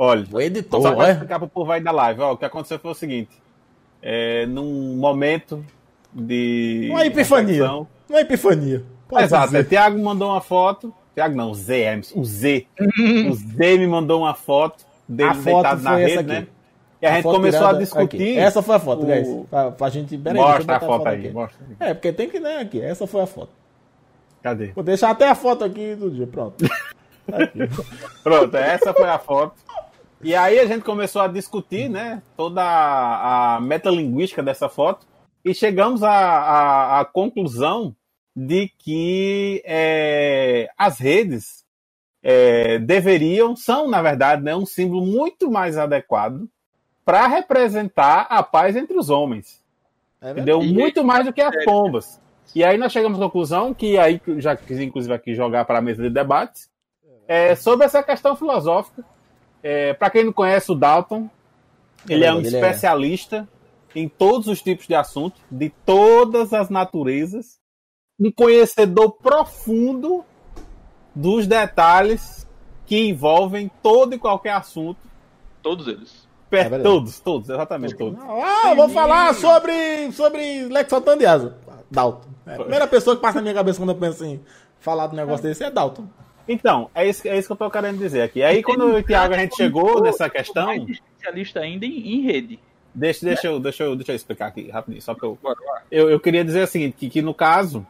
Olha, O editor, só pra é? explicar pro povo aí da live, ó, o que aconteceu foi o seguinte. É, num momento de. Uma epifania. reflexão- Uma epifania. Pode Exato, dizer. é, Tiago mandou uma foto. Tiago não, o Z, Hermes, o Z. o Z me mandou uma foto dele A foto deitado na rede, aqui. né? E a, gente foto começou a discutir. aqui. Essa foi a foto, o- guys. Pra, pra gente. Peraí, Mostra a botar foto aí, aqui. mostra. É, porque tem que, né, aqui. Essa foi a foto. Cadê? Vou deixar até a foto aqui do dia, pronto. Aqui. Pronto, essa foi a foto. E aí a gente começou a discutir, né, toda a, a metalinguística dessa foto e chegamos à, à, à conclusão de que é, as redes é, deveriam, são, na verdade, né, um símbolo muito mais adequado para representar a paz entre os homens. É Entendeu? Muito mais do que as pombas. E aí nós chegamos à conclusão que aí já quis inclusive aqui jogar para a mesa de debates é, sobre essa questão filosófica. É, para quem não conhece o Dalton, ele é um Ele é- especialista em todos os tipos de assuntos, de todas as naturezas, um conhecedor profundo dos detalhes que envolvem todo e qualquer assuto. Todos eles. Per- verdade. todos, todos, exatamente todos. Ah, eu vou falar sobre, sobre Lex Santana de Asa. Dalton. É, a primeira pessoa que passa na minha cabeça quando eu penso em falar do negócio desse é Dalton. Então, é isso, é isso que eu tô querendo dizer aqui. Aí quando o Thiago a gente chegou nessa questão, Mais especialista ainda em, em rede. deixa, deixa, eu, deixa, eu, deixa eu explicar aqui rapidinho, só pra eu. Eu, eu queria dizer o seguinte, que, que no caso,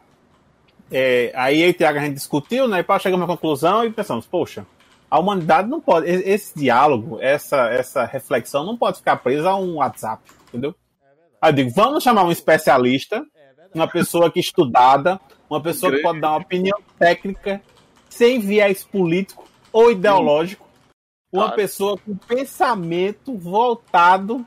é, aí eu e o Thiago a gente discutiu, né, e para chegar a uma conclusão e pensamos, poxa, a humanidade não pode, e- esse diálogo, essa, essa reflexão não pode ficar presa a um WhatsApp, entendeu? Aí eu digo, vamos chamar um especialista, uma pessoa que estudada, uma pessoa que pode dar uma opinião técnica, sem viés político ou ideológico, uma Claro. pessoa com pensamento voltado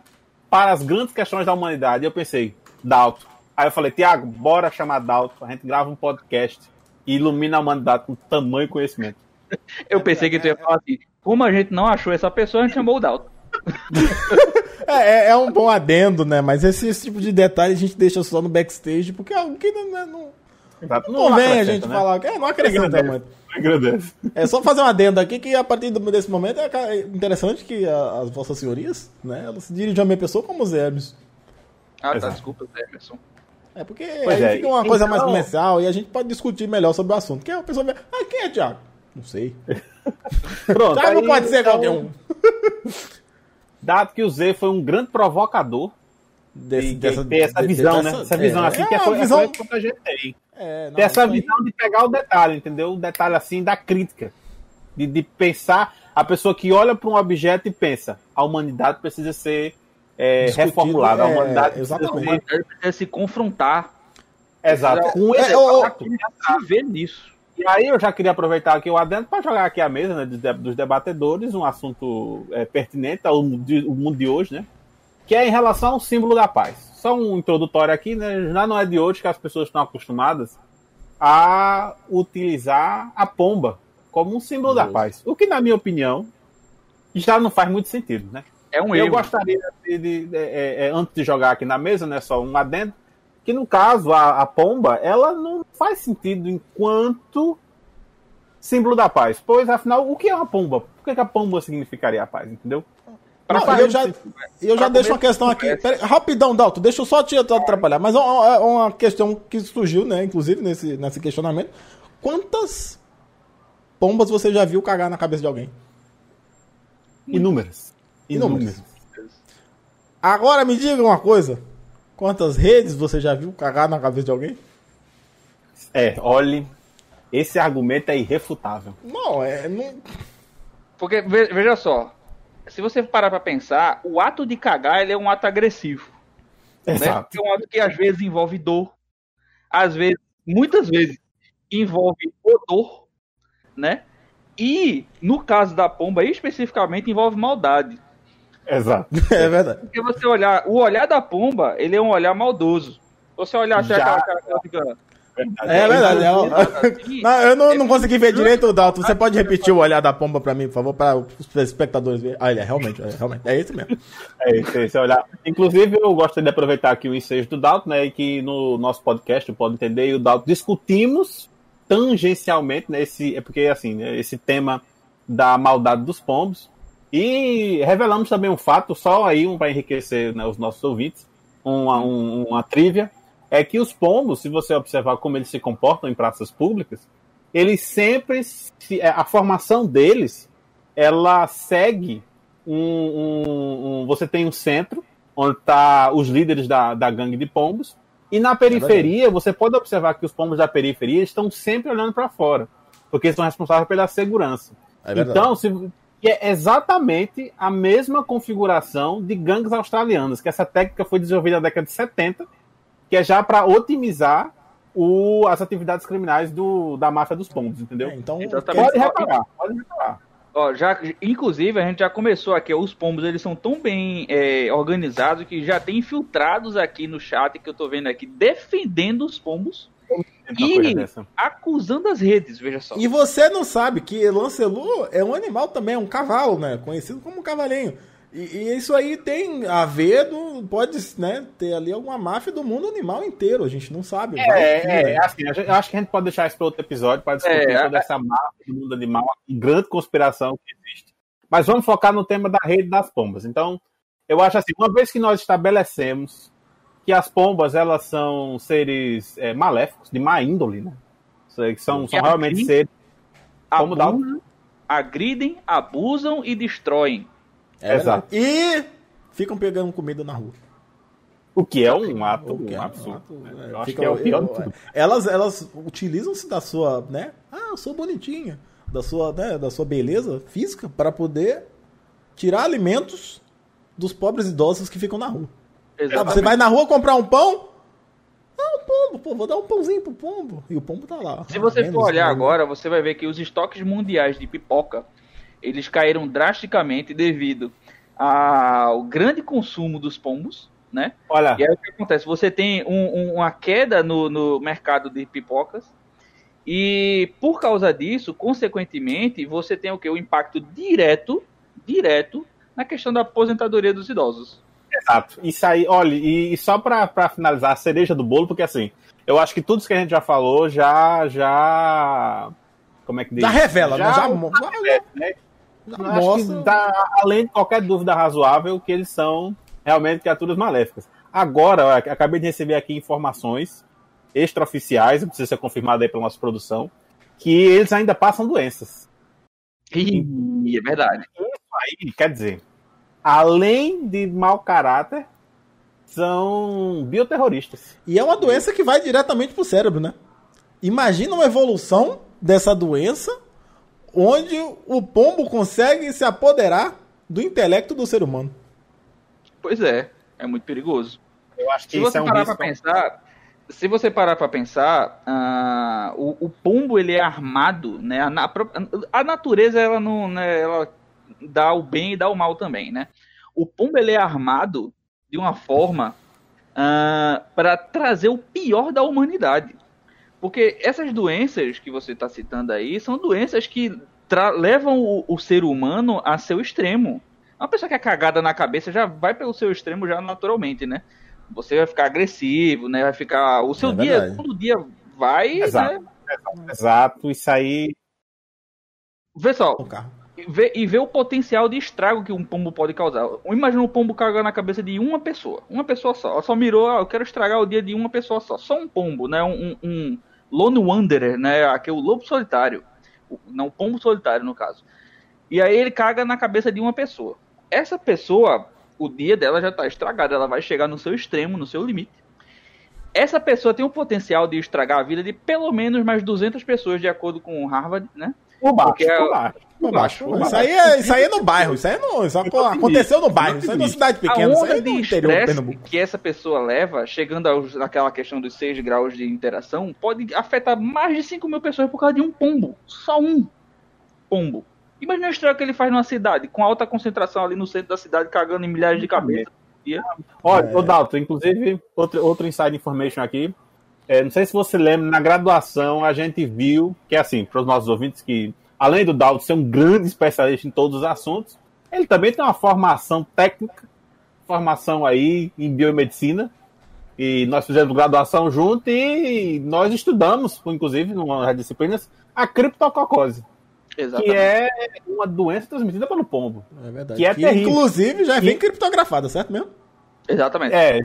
para as grandes questões da humanidade. E eu pensei, Dalton. Aí eu falei, Tiago, bora chamar Dalton, a gente grava um podcast e ilumina a humanidade com tamanho conhecimento. Eu pensei que tu ia falar assim. Como a gente não achou essa pessoa, a gente chamou o Dalton. É, é, é um bom adendo, né? Mas esse, esse tipo de detalhe a gente deixa só no backstage, porque é algo que não, não, não Exato. convém a gente né? falar. É, não acrescenta muito. Agradece. É só fazer um adendo aqui que a partir desse momento é é interessante que a- as vossas senhorias, né, elas se dirigem a minha pessoa como os Hermes. Ah, tá. Exato. Desculpa, Zé Emerson. É porque Pois aí é, fica uma coisa mais então- comercial e a gente pode discutir melhor sobre o assunto. Quem é a pessoa vê, ah, quem é Thiago? Não sei. Pronto. Thiago não aí, pode ser então, qualquer um. Dado que o Z foi um grande provocador, Desse, tem ter essa visão, né? Essa visão é, assim que é é, uma coisa visão. que a gente tem. É, não, Ter essa isso aí- visão de pegar o detalhe, entendeu? O detalhe assim da crítica. De, de pensar, a pessoa que olha para um objeto e pensa, a humanidade precisa ser é, reformulada, a é, humanidade exatamente. precisa ser. Se confrontar. Exato. Com É, esse fato. Se ver nisso. E aí eu já queria aproveitar aqui o adendo para jogar aqui a mesa né, dos, de- dos debatedores, um assunto é, pertinente ao mundo de, o mundo de hoje, né? Que é em relação ao símbolo da paz. Só um introdutório aqui, né? Já não é de hoje que as pessoas estão acostumadas a utilizar a pomba como um símbolo da paz. O que, na minha opinião, já não faz muito sentido, né? É um Eu erro. gostaria de, de- de- é, é, antes de jogar aqui na mesa, né, só um adendo, que no caso a, a pomba, ela não faz sentido enquanto símbolo da paz. Pois afinal, o que é uma pomba? Por que, que a pomba significaria a paz, entendeu? Não, eu já, eu já Pra deixo uma questão aqui. Pera, rapidão, Dalton, deixa eu só te atrapalhar. Mas é uma, é uma questão que surgiu, né? Inclusive, nesse, nesse questionamento. Quantas pombas você já viu cagar na cabeça de alguém? Inúmeras. Inúmeras. Agora me diga uma coisa. Quantas redes você já viu cagar na cabeça de alguém? É, olhe, esse argumento é irrefutável. Não, é. Não... Porque, ve- veja só, se você parar pra pensar, o ato de cagar ele é um ato agressivo. Né? Exato. É um ato que às vezes envolve dor, às vezes, muitas vezes, envolve odor, né? E, no caso da pomba, especificamente, envolve maldade. Exato. É verdade. Porque você olhar, o olhar da pomba, ele é um olhar maldoso. Você olhar assim, Já. aquela cara fica. É verdade. é uma- assim, Não, eu não, não consegui ver direito, Dalton. Você pode repetir o olhar da pomba pra mim, por favor, para os espectadores verem? Ah, ele é realmente, é, realmente. É esse mesmo. É isso, é isso, olhar. Inclusive, eu gostaria de aproveitar aqui o ensejo do Dalton, né? E que no nosso podcast, o Pode Entender, e o Dalton discutimos tangencialmente, né? Esse, é porque, assim, né, esse tema da maldade dos pombos. E revelamos também um fato, só aí um para enriquecer né, os nossos ouvintes, uma, um, uma trivia, é que os pombos, se você observar como eles se comportam em praças públicas, eles sempre, se, é, a formação deles, ela segue um, um, um você tem um centro, onde tá os líderes da, da gangue de pombos, e na periferia, é você pode observar que os pombos da periferia estão sempre olhando para fora, porque eles são responsáveis pela segurança. É então, se, é exatamente a mesma configuração de gangues australianas, que essa técnica foi desenvolvida na década de 70, que é já para otimizar o, as atividades criminais do, da máfia dos pombos, entendeu? É, então, pode reparar, pode reparar. Ó, já, inclusive, a gente já começou aqui, os pombos, eles são tão bem é, organizados que já tem infiltrados aqui no chat que eu tô vendo aqui, defendendo os pombos e acusando as redes, veja só. E você não sabe que Lancelot é um animal também, é um cavalo, né? Conhecido como um cavalinho. E, e, isso aí tem a ver, do, pode né, ter ali alguma máfia do mundo animal inteiro, a gente não sabe. É, é, é assim, eu acho que a gente pode deixar isso para outro episódio para discutir é, toda essa máfia do mundo animal, uma grande conspiração que existe. Mas vamos focar no tema da rede das pombas. Então, eu acho assim, uma vez que nós estabelecemos que as pombas elas são seres é, maléficos, de má índole, né? Que são, são realmente seres. Como dá agridem, abusam e destroem. É Exato. E ficam pegando comida na rua. O que é um ato um absurdo. Um ato, é, eu acho que é o pior eu, Elas, elas utilizam-se da sua, né? Ah, eu sou bonitinha. Da sua, né, da sua beleza física para poder tirar alimentos dos pobres idosos que ficam na rua. Exatamente. Você vai na rua comprar um pão? Ah, um pombo, pô, vou dar um pãozinho pro pombo. E o pombo tá lá. Se você for olhar agora, você vai ver que os estoques mundiais de pipoca eles caíram drasticamente devido ao grande consumo dos pombos, né? Olha. E aí o que acontece? Você tem um, um, uma queda no, no mercado de pipocas e por causa disso, consequentemente, você tem o que? O impacto direto, direto na questão da aposentadoria dos idosos. Exato. Isso aí, olha, e, e só para finalizar a cereja do bolo, porque assim, eu acho que tudo isso que a gente já falou já já como é que diz? Já revela, já, né? Já, já, né? Acho que dá, além de qualquer dúvida razoável, que eles são realmente criaturas maléficas. Agora, acabei de receber aqui informações extraoficiais, precisa ser confirmado aí pela nossa produção, que eles ainda passam doenças. E é verdade. Isso aí, quer dizer, além de mau caráter, são bioterroristas. E é uma doença que vai diretamente pro cérebro, né? Imagina uma evolução dessa doença onde o pombo consegue se apoderar do intelecto do ser humano. Pois é, é muito perigoso. Eu acho que se você é um parar para pensar, se você parar para pensar, uh, o, o, pombo ele é armado, né? A, a, a natureza ela não, né, ela dá o bem e dá o mal também, né? O pombo ele é armado de uma forma uh, ah, para trazer o pior da humanidade. Porque essas doenças que você está citando aí são doenças que levam o, o, ser humano a seu extremo. Uma pessoa que é cagada na cabeça já vai pelo seu extremo já naturalmente, né? Você vai ficar agressivo, né? Vai ficar. O seu é dia, todo dia vai. Exato. Né? Exato, isso aí. Vê só. E vê, e vê o potencial de estrago que um pombo pode causar. Imagina um pombo cagar na cabeça de uma pessoa. Uma pessoa só. Ela só mirou, ah, eu quero estragar o dia de uma pessoa só. Só um pombo, né? um, um Lone Wanderer, né? Aqui é o lobo solitário. Não, o pombo solitário, no caso. E aí ele caga na cabeça de uma pessoa. Essa pessoa, o dia dela já está estragado. Ela vai chegar no seu extremo, no seu limite. Essa pessoa tem o potencial de estragar a vida de pelo menos mais 200 pessoas, de acordo com Harvard, né? Por baixo, Porque, por baixo. Por baixo. baixo. Isso, aí é, isso aí é no bairro, isso aí é no, isso aconteceu no bairro, isso aí é numa cidade pequena. A onda de estresse que essa pessoa leva, chegando aos, naquela questão dos 6 graus de interação, pode afetar mais de 5 mil pessoas por causa de um pombo. Só um pombo. Imagina o estrago que ele faz numa cidade, com alta concentração ali no centro da cidade, cagando em milhares de cabeças. Olha, é. ô Dalton, inclusive, outro, outro inside information aqui. É, não sei se você lembra, na graduação a gente viu, que é assim, para os nossos ouvintes que além do Dalton ser um grande especialista em todos os assuntos, ele também tem uma formação técnica, formação aí em biomedicina, e nós fizemos graduação junto e nós estudamos, inclusive, em uma das disciplinas, a criptococose. Exatamente. que é uma doença transmitida pelo pombo. É verdade. Que é terrível. inclusive já vem E- criptografada, certo mesmo? Exatamente. É,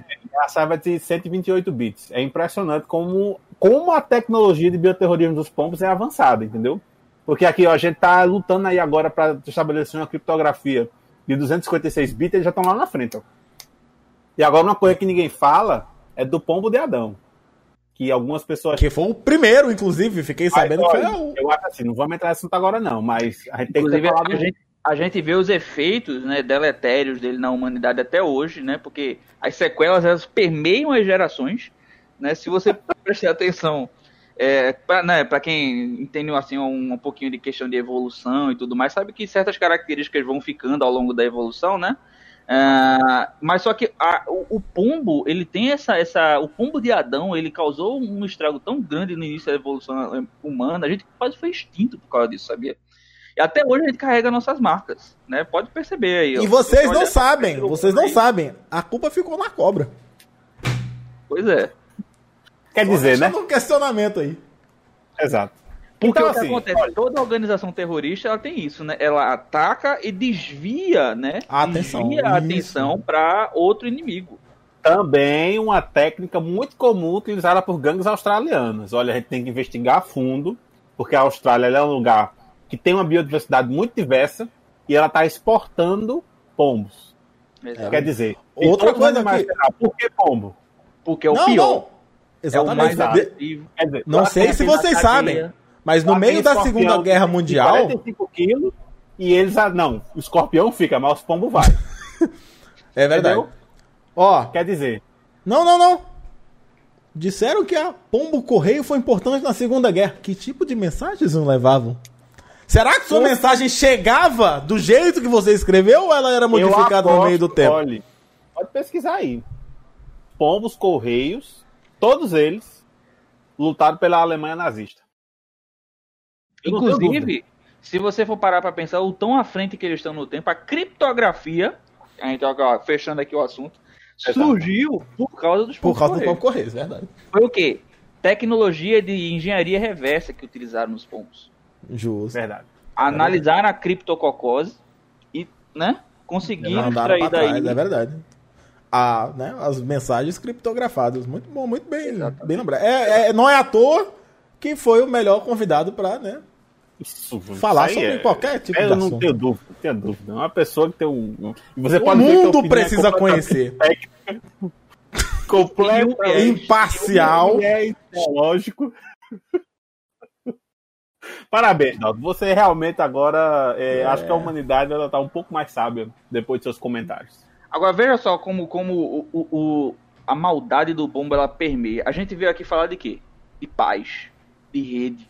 a saiba de 128 bits. É impressionante como, como a tecnologia de bioterrorismo dos pombos é avançada, entendeu? Porque aqui ó, a gente tá lutando aí agora para estabelecer uma criptografia de 256 bits, eles já estão lá na frente. Ó. E agora uma coisa que ninguém fala é do pombo de Adão. Que algumas pessoas. Que foi o primeiro, inclusive, fiquei sabendo Mas, que foi o. Eu acho assim, não vamos entrar nesse assunto agora, não, mas a gente tem que Inclusive, ter falado. a gente, a gente vê os efeitos né, deletérios dele na humanidade até hoje, né? Porque as sequelas elas permeiam as gerações. Né? Se você prestar atenção, é, para né, pra quem entende assim, um, um pouquinho de questão de evolução e tudo mais, sabe que certas características vão ficando ao longo da evolução, né? Ah, mas só que a- o, o pombo, ele tem essa, essa. O pombo de Adão, ele causou um estrago tão grande no início da evolução eh, humana, a gente quase foi extinto por causa disso, sabia? E até hoje a gente carrega nossas marcas, né? Pode perceber aí. ó. E vocês não sabem, vocês não sabem. A culpa ficou na cobra. Pois é. Quer dizer, né? Um questionamento aí. Exato. Porque Então, o que assim, acontece? Toda organização terrorista ela tem isso, né? Ela ataca e desvia, né? A atenção, Desvia a isso. atenção para outro inimigo. também uma técnica muito comum utilizada por gangues australianas. Olha, a gente tem que investigar a fundo, porque a Austrália ela é um lugar que tem uma biodiversidade muito diversa e ela está exportando pombos. Exato. Quer dizer, Outra coisa animais que- Por que pombo? Porque é o não, pior. não. É o Exatamente. mais agressivo. Quer dizer, Não sei se vocês na sabem, cadeia. mas no meio da Segunda Guerra Mundial, 45 quilos e eles. ah, Não, o escorpião fica, mas os pombos vai. é verdade. Entendeu? Ó, Quer dizer, não, não, não. Disseram que a pombo correio foi importante na Segunda Guerra. Que tipo de mensagens não levavam? Será que sua mensagem chegava do jeito que você escreveu ou ela era modificada eu no meio do aposto- tempo? Olha, pode pesquisar aí. Pombos Correios, todos eles lutaram pela Alemanha nazista. Inclusive, se você for parar para pensar o tão à frente que eles estão no tempo, a criptografia, a gente ó, fechando aqui o assunto, Exato. surgiu por causa dos Por causa do Correios. pombo correio, é verdade. Foi o quê? Tecnologia de engenharia reversa que utilizaram nos pombos. Justo. Verdade. Analisaram a criptococose e, né, conseguiram extrair pra trás, daí. é verdade. A, né, as mensagens criptografadas. Muito bom, muito bem, Exatamente. bem lembrado. É, é- não é à toa que foi o melhor convidado para né, Isso, falar sobre qualquer tipo eu de não assunto. tenho dúvida, não tenho dúvida. É uma pessoa que tem um. Você O pode mundo é precisa conhecer. É, Imparcial. é ideológico. Parabéns, Naldo. Você realmente agora. é, Acho que a humanidade ela tá um pouco mais sábia depois de seus comentários. Agora veja só como, como o, o- o- a maldade do bombo ela permeia. A gente veio aqui falar de quê? De paz, de rede.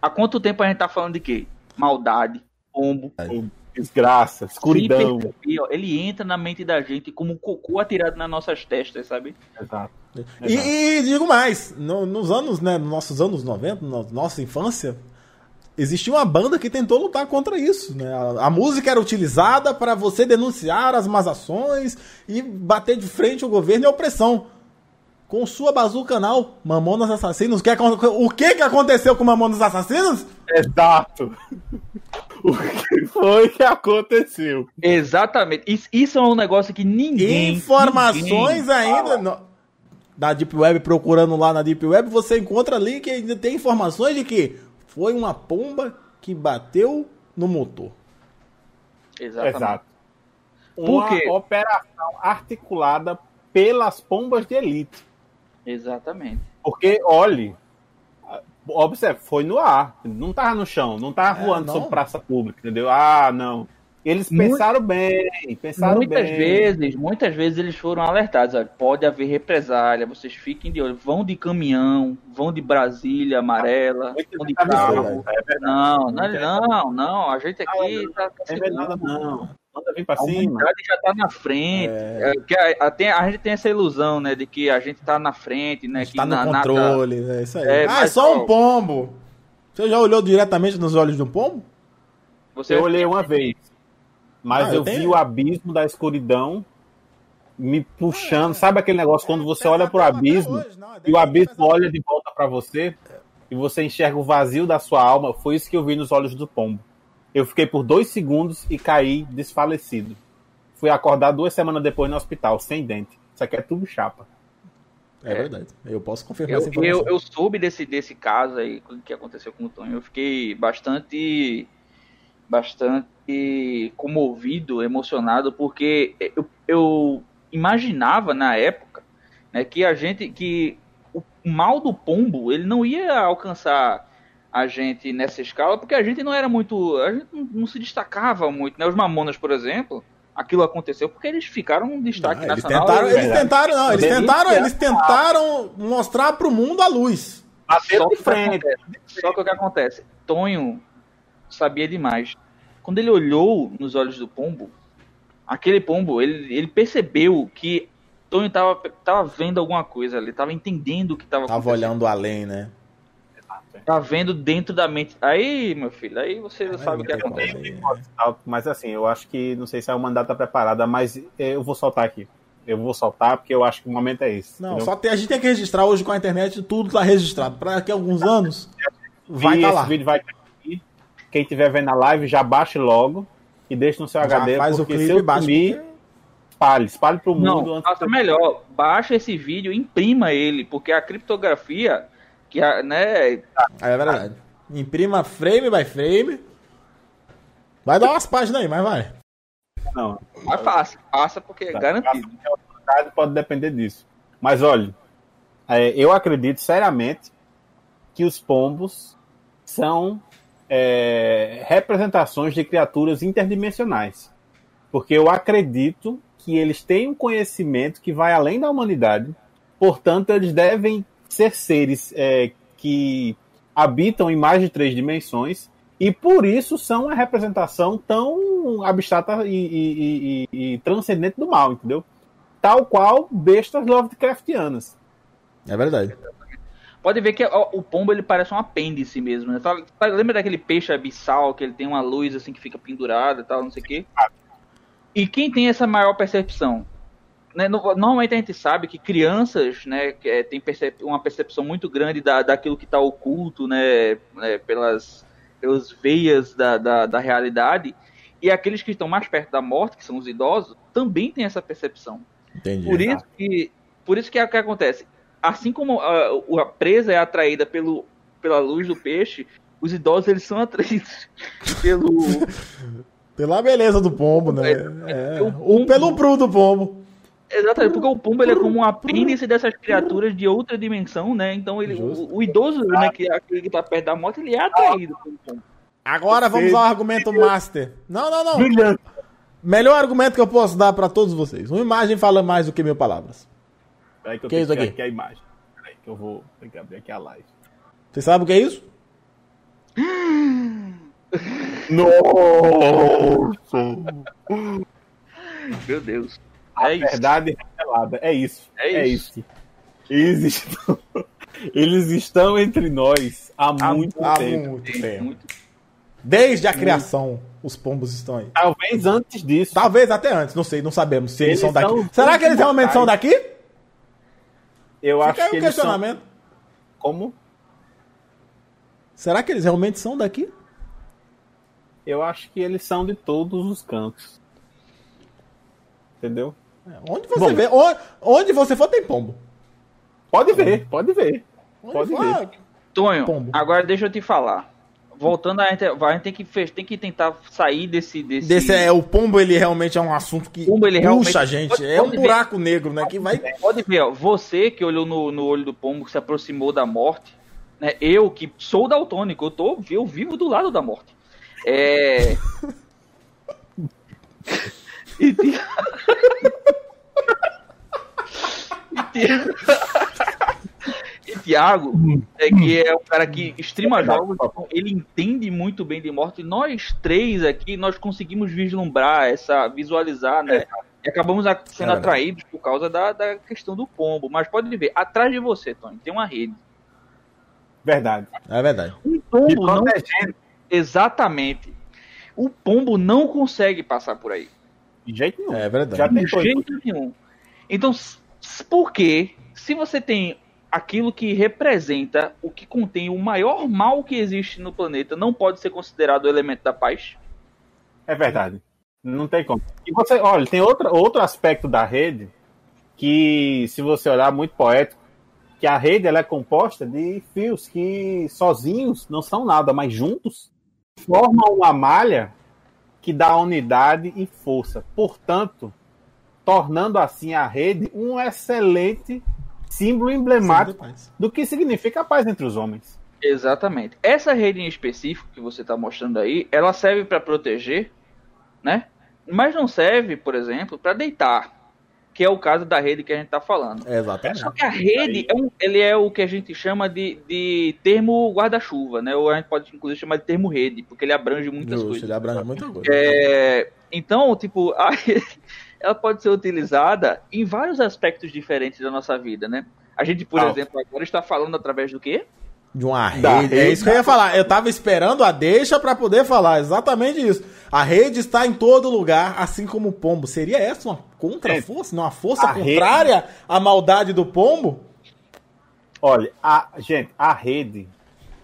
Há quanto tempo a gente tá falando de quê? Maldade, bombo. Desgraça, escuridão. Ó. Ele entra na mente da gente como um cocô atirado nas nossas testas, sabe? Exato. E, e digo mais, no- nos anos, né, nos nossos anos 90, na nossa infância, existia uma banda que tentou lutar contra isso. Né? A, a música era utilizada para você denunciar as más ações e bater de frente o governo e a opressão. Com sua bazuca canal, Mamonas Assassinos, o que, acon- o que, que aconteceu com Mamonas Assassinos? Exato. O que foi que aconteceu? Exatamente. Isso, isso é um negócio que ninguém. Informações ninguém ainda. no- da Deep Web, procurando lá na Deep Web, você encontra ali que ainda tem informações de que foi uma pomba que bateu no motor. Exatamente. Exato. Por Uma quê? operação articulada pelas pombas de elite. Exatamente. Porque, olhe, observe, foi no ar. Não tava no chão, não tava É, voando não. sobre praça pública, entendeu? Ah, não. Eles Muito- pensaram bem, pensaram muitas bem. vezes, muitas vezes eles foram alertados, olha, pode haver represália, vocês fiquem de olho, vão de caminhão, vão de Brasília amarela, Muito vão de carro. é verdade. Não, não, não, não, a gente aqui tá, tá Não é não. Manda vir pra A cima. humanidade já tá na frente. É, que a, a- tem- a gente tem essa ilusão, né, de que a gente tá na frente, né, que Está no na, nada- controle, é isso aí. É, ah, é só um pombo. Você já olhou diretamente nos olhos de um pombo? você Eu olhei uma vez, mas Ah, eu eu vi o abismo da escuridão me puxando. Sabe aquele negócio quando você olha pro abismo e o abismo olha de volta pra você? e você enxerga o vazio da sua alma, foi isso que eu vi nos olhos do pombo. Eu fiquei por dois segundos e caí desfalecido. Fui acordar duas semanas depois no hospital, sem dente. Isso aqui é tudo chapa. É, verdade. Eu posso confirmar Eu, essa informação. eu, eu soube desse, desse caso aí que aconteceu com o Tonho. Eu fiquei bastante bastante comovido, emocionado, porque eu, eu imaginava na época né, que a gente que o mal do pombo ele não ia alcançar a gente nessa escala, porque a gente não era muito, a gente não, se destacava muito, né? Os Mamonas, por exemplo, aquilo aconteceu porque eles ficaram um destaque Não, eles nacional. tentaram, e- eles verdade. tentaram, não, eles tentaram, eles tentaram mostrar pro mundo a luz. Só o que frente. acontece, só que o que acontece? Tonho sabia demais. Quando ele olhou nos olhos do pombo, aquele pombo, ele, ele percebeu que Tonho tava, tava vendo alguma coisa ali, tava entendendo o que tava, Tava acontecendo. olhando além, né? Tava vendo dentro da mente. Aí, meu filho, aí você já sabe o que acontece. né? Mas assim, eu acho que, não sei se a humanidade tá preparada, mas eh, eu vou soltar aqui. Eu vou soltar porque eu acho que o momento é esse. Não, entendeu? só tem, a gente tem que registrar hoje com a internet, tudo tá registrado. Pra daqui a alguns anos, vai estar esse lá. vídeo vai. Quem estiver vendo a live, já baixe logo e deixe no seu Já HD, faz o porque clipe se eu e sumir, porque- espalhe, espalhe pro mundo. Não, antes faça melhor. Baixa esse vídeo, imprima ele, porque a criptografia, que a, né, É verdade. Imprima frame by frame. Vai dar umas páginas aí, mas vai. Não, é fácil, passa porque é garantido. A autoridade pode depender disso. Mas olha, é, eu acredito seriamente que os pombos são é, representações de criaturas interdimensionais. Porque eu acredito que eles têm um conhecimento que vai além da humanidade. Portanto, eles devem ser seres é, que habitam em mais de três dimensões e por isso são uma representação tão abstrata e, e- e- e transcendente do mal, entendeu? Tal qual bestas Lovecraftianas. É verdade. Pode ver que o pombo ele parece um apêndice mesmo, né? Sabe- sabe- lembra daquele peixe abissal que ele tem uma luz assim que fica pendurada e tal, não sei o quê? E quem tem essa maior percepção? Né, no- normalmente a gente sabe que crianças, né, que, é, tem percep- uma percepção muito grande da, daquilo que está oculto, né, né, pelas, pelas veias da, da, da realidade, e aqueles que estão mais perto da morte, que são os idosos, também têm essa percepção. Entendi. Por isso que, por isso que é o que acontece. Assim como a, a presa é atraída pelo, pela luz do peixe, os idosos eles são atraídos pelo Pela beleza do pombo, né? É, É. o pombo- pelo pru do pombo. exatamente porque o pombo ele é como um apêndice dessas criaturas de outra dimensão, né? Então ele, o, o idoso, né, que é aquele que tá perto da morte, ele é atraído pelo pombo. Agora vamos ao argumento master. Não, não, não. Melhor argumento que eu posso dar pra todos vocês. Uma imagem fala mais do que mil palavras. Peraí que eu Que é tenho isso que aqui? aqui a imagem. Peraí que eu vou ter que abrir aqui a live. Você sabe o que é isso? Nossa! Meu Deus. A É isso. verdade revelada. É isso. É É isso. isso. Eles estão, eles estão entre nós há muito Há tempo. muito Tem tempo. muito- Desde a criação, os pombos estão aí. Talvez antes disso. Talvez até antes, não sei, não sabemos se eles, Eles são daqui. são Será que eles realmente são locais. daqui? Eu Fica acho aí que um eles são. questionamento. Como? Será que eles realmente são daqui? Eu acho que eles são de todos os cantos. Entendeu? É, Onde você Bom. vê, onde, onde você for tem pombo. Pode ver, pode ver. Onde Pode for, ver. ah, Tonho, Pombo. agora deixa eu te falar. Voltando, a gente, a gente tem, que, tem que tentar sair desse. desse... Desse é, o pombo ele realmente é um assunto que Pombo, ele realmente- puxa a gente. Pode- é um pode ver. buraco negro, né? Que vai. Pode ver, ó, você que olhou no, no olho do pombo, que se aproximou da morte, né? Eu que sou daltônico, eu, tô, eu vivo do lado da morte. É. E E Ti- E Tiago, é que é um cara que streama jogos, então ele entende muito bem de morte. E nós três aqui, nós conseguimos vislumbrar essa, visualizar, né? E acabamos sendo verdade. atraídos por causa da, da questão do pombo. Mas pode ver, atrás de você, Tony, tem uma rede. Verdade. É verdade. Um pombo não. Exatamente. O pombo não consegue passar por aí. De jeito nenhum. É verdade. Já De jeito nenhum. Então, por quê? Se você tem aquilo que representa o que contém o maior mal que existe no planeta não pode ser considerado elemento da paz? É verdade. Não tem como. E você, olha, tem outra, outro aspecto da rede que, se você olhar, muito poético, que a rede ela é composta de fios que sozinhos não são nada, mas juntos formam uma malha que dá unidade e força. Portanto, tornando assim a rede um excelente símbolo emblemático do que significa a paz entre os homens. Exatamente. Essa rede em específico que você está mostrando aí, ela serve para proteger, né? Mas não serve, por exemplo, para deitar, que é o caso da rede que a gente está falando. Exatamente. Só que a rede é, um, ele é o que a gente chama de, de termo guarda-chuva, né? Ou a gente pode inclusive chamar de termo rede, porque ele abrange muitas Justo, coisas. ele abrange muita coisa. É, então, tipo, a rede, ela pode ser utilizada em vários aspectos diferentes da nossa vida, né? A gente, por exemplo, agora está falando através do quê? De uma Da rede. É rede. isso que eu ia falar. Eu tava esperando a deixa pra poder falar. Exatamente isso. A rede está em todo lugar, assim como o pombo. Seria essa uma contra-força? Uma força A rede- contrária à maldade do pombo? Olha, a, gente, a rede,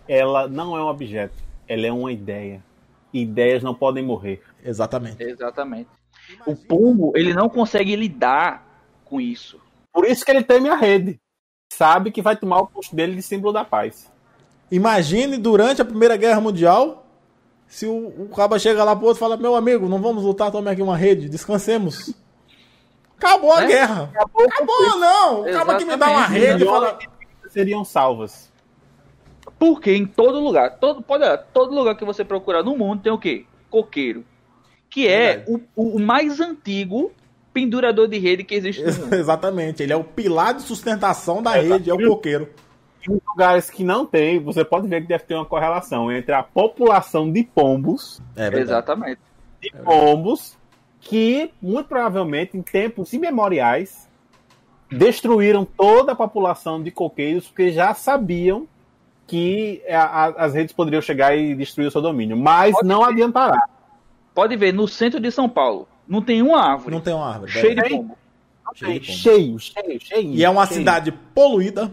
ela não é um objeto, ela é uma ideia. Ideias não podem morrer. Exatamente. Exatamente. O pombo, ele não consegue lidar com isso. Por isso que ele teme a rede. Sabe que vai tomar o posto dele de símbolo da paz. Imagine durante a Primeira Guerra Mundial, se o, o caba chega lá pro outro e fala: Meu amigo, não vamos lutar, tome aqui uma rede, descansemos. Acabou a É? guerra. Acabou, Acabou, não. O caba que me dá uma rede e fala. seriam salvas. Porque em todo lugar, todo, pode olhar, todo lugar que você procurar no mundo tem o quê? Coqueiro. Que é o, o mais antigo pendurador de rede que existe no mundo. Exatamente, ele é o pilar de sustentação da Exato. rede, é o coqueiro. Em lugares que não tem, você pode ver que deve ter uma correlação entre a população de pombos, É Exatamente. de pombos, que muito provavelmente em tempos imemoriais destruíram toda a população de coqueiros porque já sabiam que a- a- as redes poderiam chegar e destruir o seu domínio, mas Pode não ser. adiantará. Pode ver, no centro de São Paulo, não tem uma árvore. Não tem uma árvore. cheio de verdade. pombo. Cheio de pombo. Cheio, cheio, cheio. E é uma cheio. cidade poluída.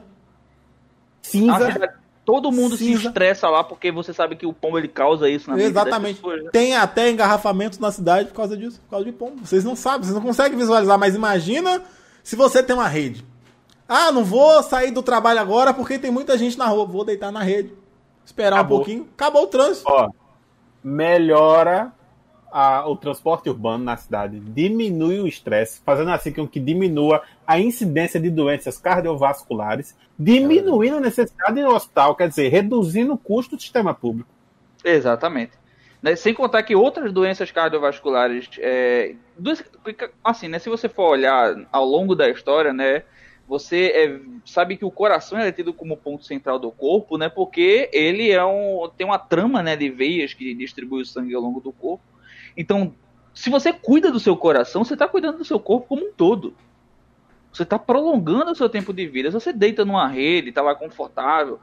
Cinza. cidade- todo mundo se Cinza. estressa lá porque você sabe que o pombo ele causa isso na Exatamente. pessoas, né? Tem até engarrafamentos na cidade por causa disso, por causa de pombo. Vocês não sabem, vocês não conseguem visualizar, mas imagina se você tem uma rede. Ah, não vou sair do trabalho agora porque tem muita gente na rua. Vou deitar na rede. Esperar Acabou. um pouquinho. Acabou o trânsito. Ó, melhora a- o transporte urbano na cidade, diminui o estresse, fazendo assim com que diminua a incidência de doenças cardiovasculares, diminuindo a necessidade de ao hospital, quer dizer, reduzindo o custo do sistema público. Exatamente. Né, Sem contar que outras doenças cardiovasculares, é, assim, né, se você for olhar ao longo da história, né, você é, sabe que o coração é tido como ponto central do corpo, né, porque ele é um, tem uma trama né, de veias que distribui o sangue ao longo do corpo. Então, se você cuida do seu coração, você está cuidando do seu corpo como um todo. Você está prolongando o seu tempo de vida. Se você deita numa rede, está lá confortável,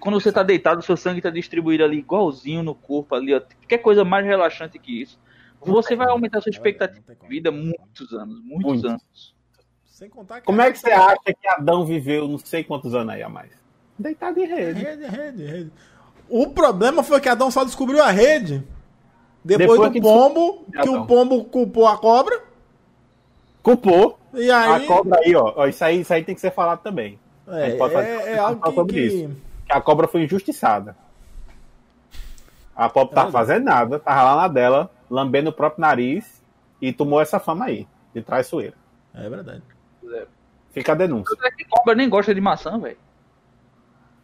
quando você está deitado, seu sangue está distribuído ali igualzinho no corpo ali, ó. Qualquer coisa mais relaxante que isso. Você vai aumentar sua expectativa de vida muitos anos, muitos Muito. anos. Sem contar Como é que você acha que Adão viveu não sei quantos anos aí a mais? Deitado em rede. Rede, rede, rede. O problema foi que Adão só descobriu a rede depois, Depois do que pombo, que o pombo culpou a cobra. Culpou E a aí. cobra aí, ó. Ó, Isso aí, isso aí tem que ser falado também. A É, gente pode fazer- é, é algo falar que, sobre que- isso. Que a cobra foi injustiçada. A Pop É tava fazendo nada, tava lá na dela, lambendo o próprio nariz e tomou essa fama aí, de traiçoeira. É verdade. Fica a denúncia. Até que cobra nem gosta de maçã, velho.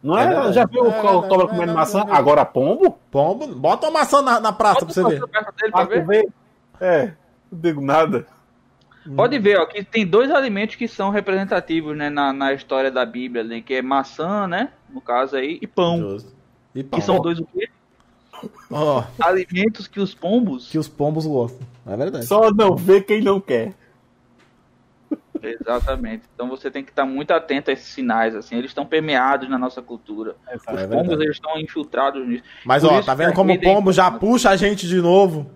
Não É é? já viu É o cobra é comendo maçã? é. Agora pombo? Pombo, bota uma maçã na, na praça pra você ver. Bota perto dele pra ver. vê? É, não digo nada. Pode ver, ó, que tem dois alimentos que são representativos, né, na, na história da Bíblia, né, que é maçã, né, no caso aí, e pão. Justo. E pão. Que são dois o quê? Ó, Alimentos que os pombos que os pombos gostam. É verdade. Só não vê quem não quer. Exatamente. Então você tem que estar muito atento a esses sinais, assim. Eles estão permeados na nossa cultura. É Os verdade. pombos, eles estão infiltrados nisso. Mas Por ó, tá vendo como o é pombo já puxa a gente de novo?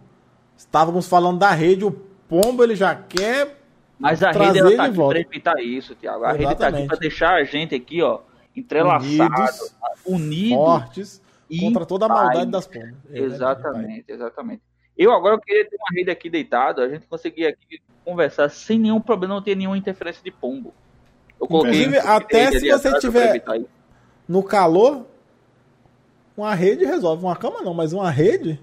Estávamos falando da rede, o pombo ele já quer Mas a rede ela ele tá de aqui evitar isso, Tiago. A rede tá aqui Exatamente. pra deixar a gente aqui, ó, entrelaçado, Unidos, unido. Fortes contra toda a maldade das pombas. É, Exatamente, exatamente. Eu agora eu queria ter uma rede aqui deitado, a gente conseguir aqui conversar sem nenhum problema, não ter nenhuma interferência de pombo. Eu coloquei Inclusive, até se você tiver-. No calor, uma rede resolve. Uma cama não, mas uma rede,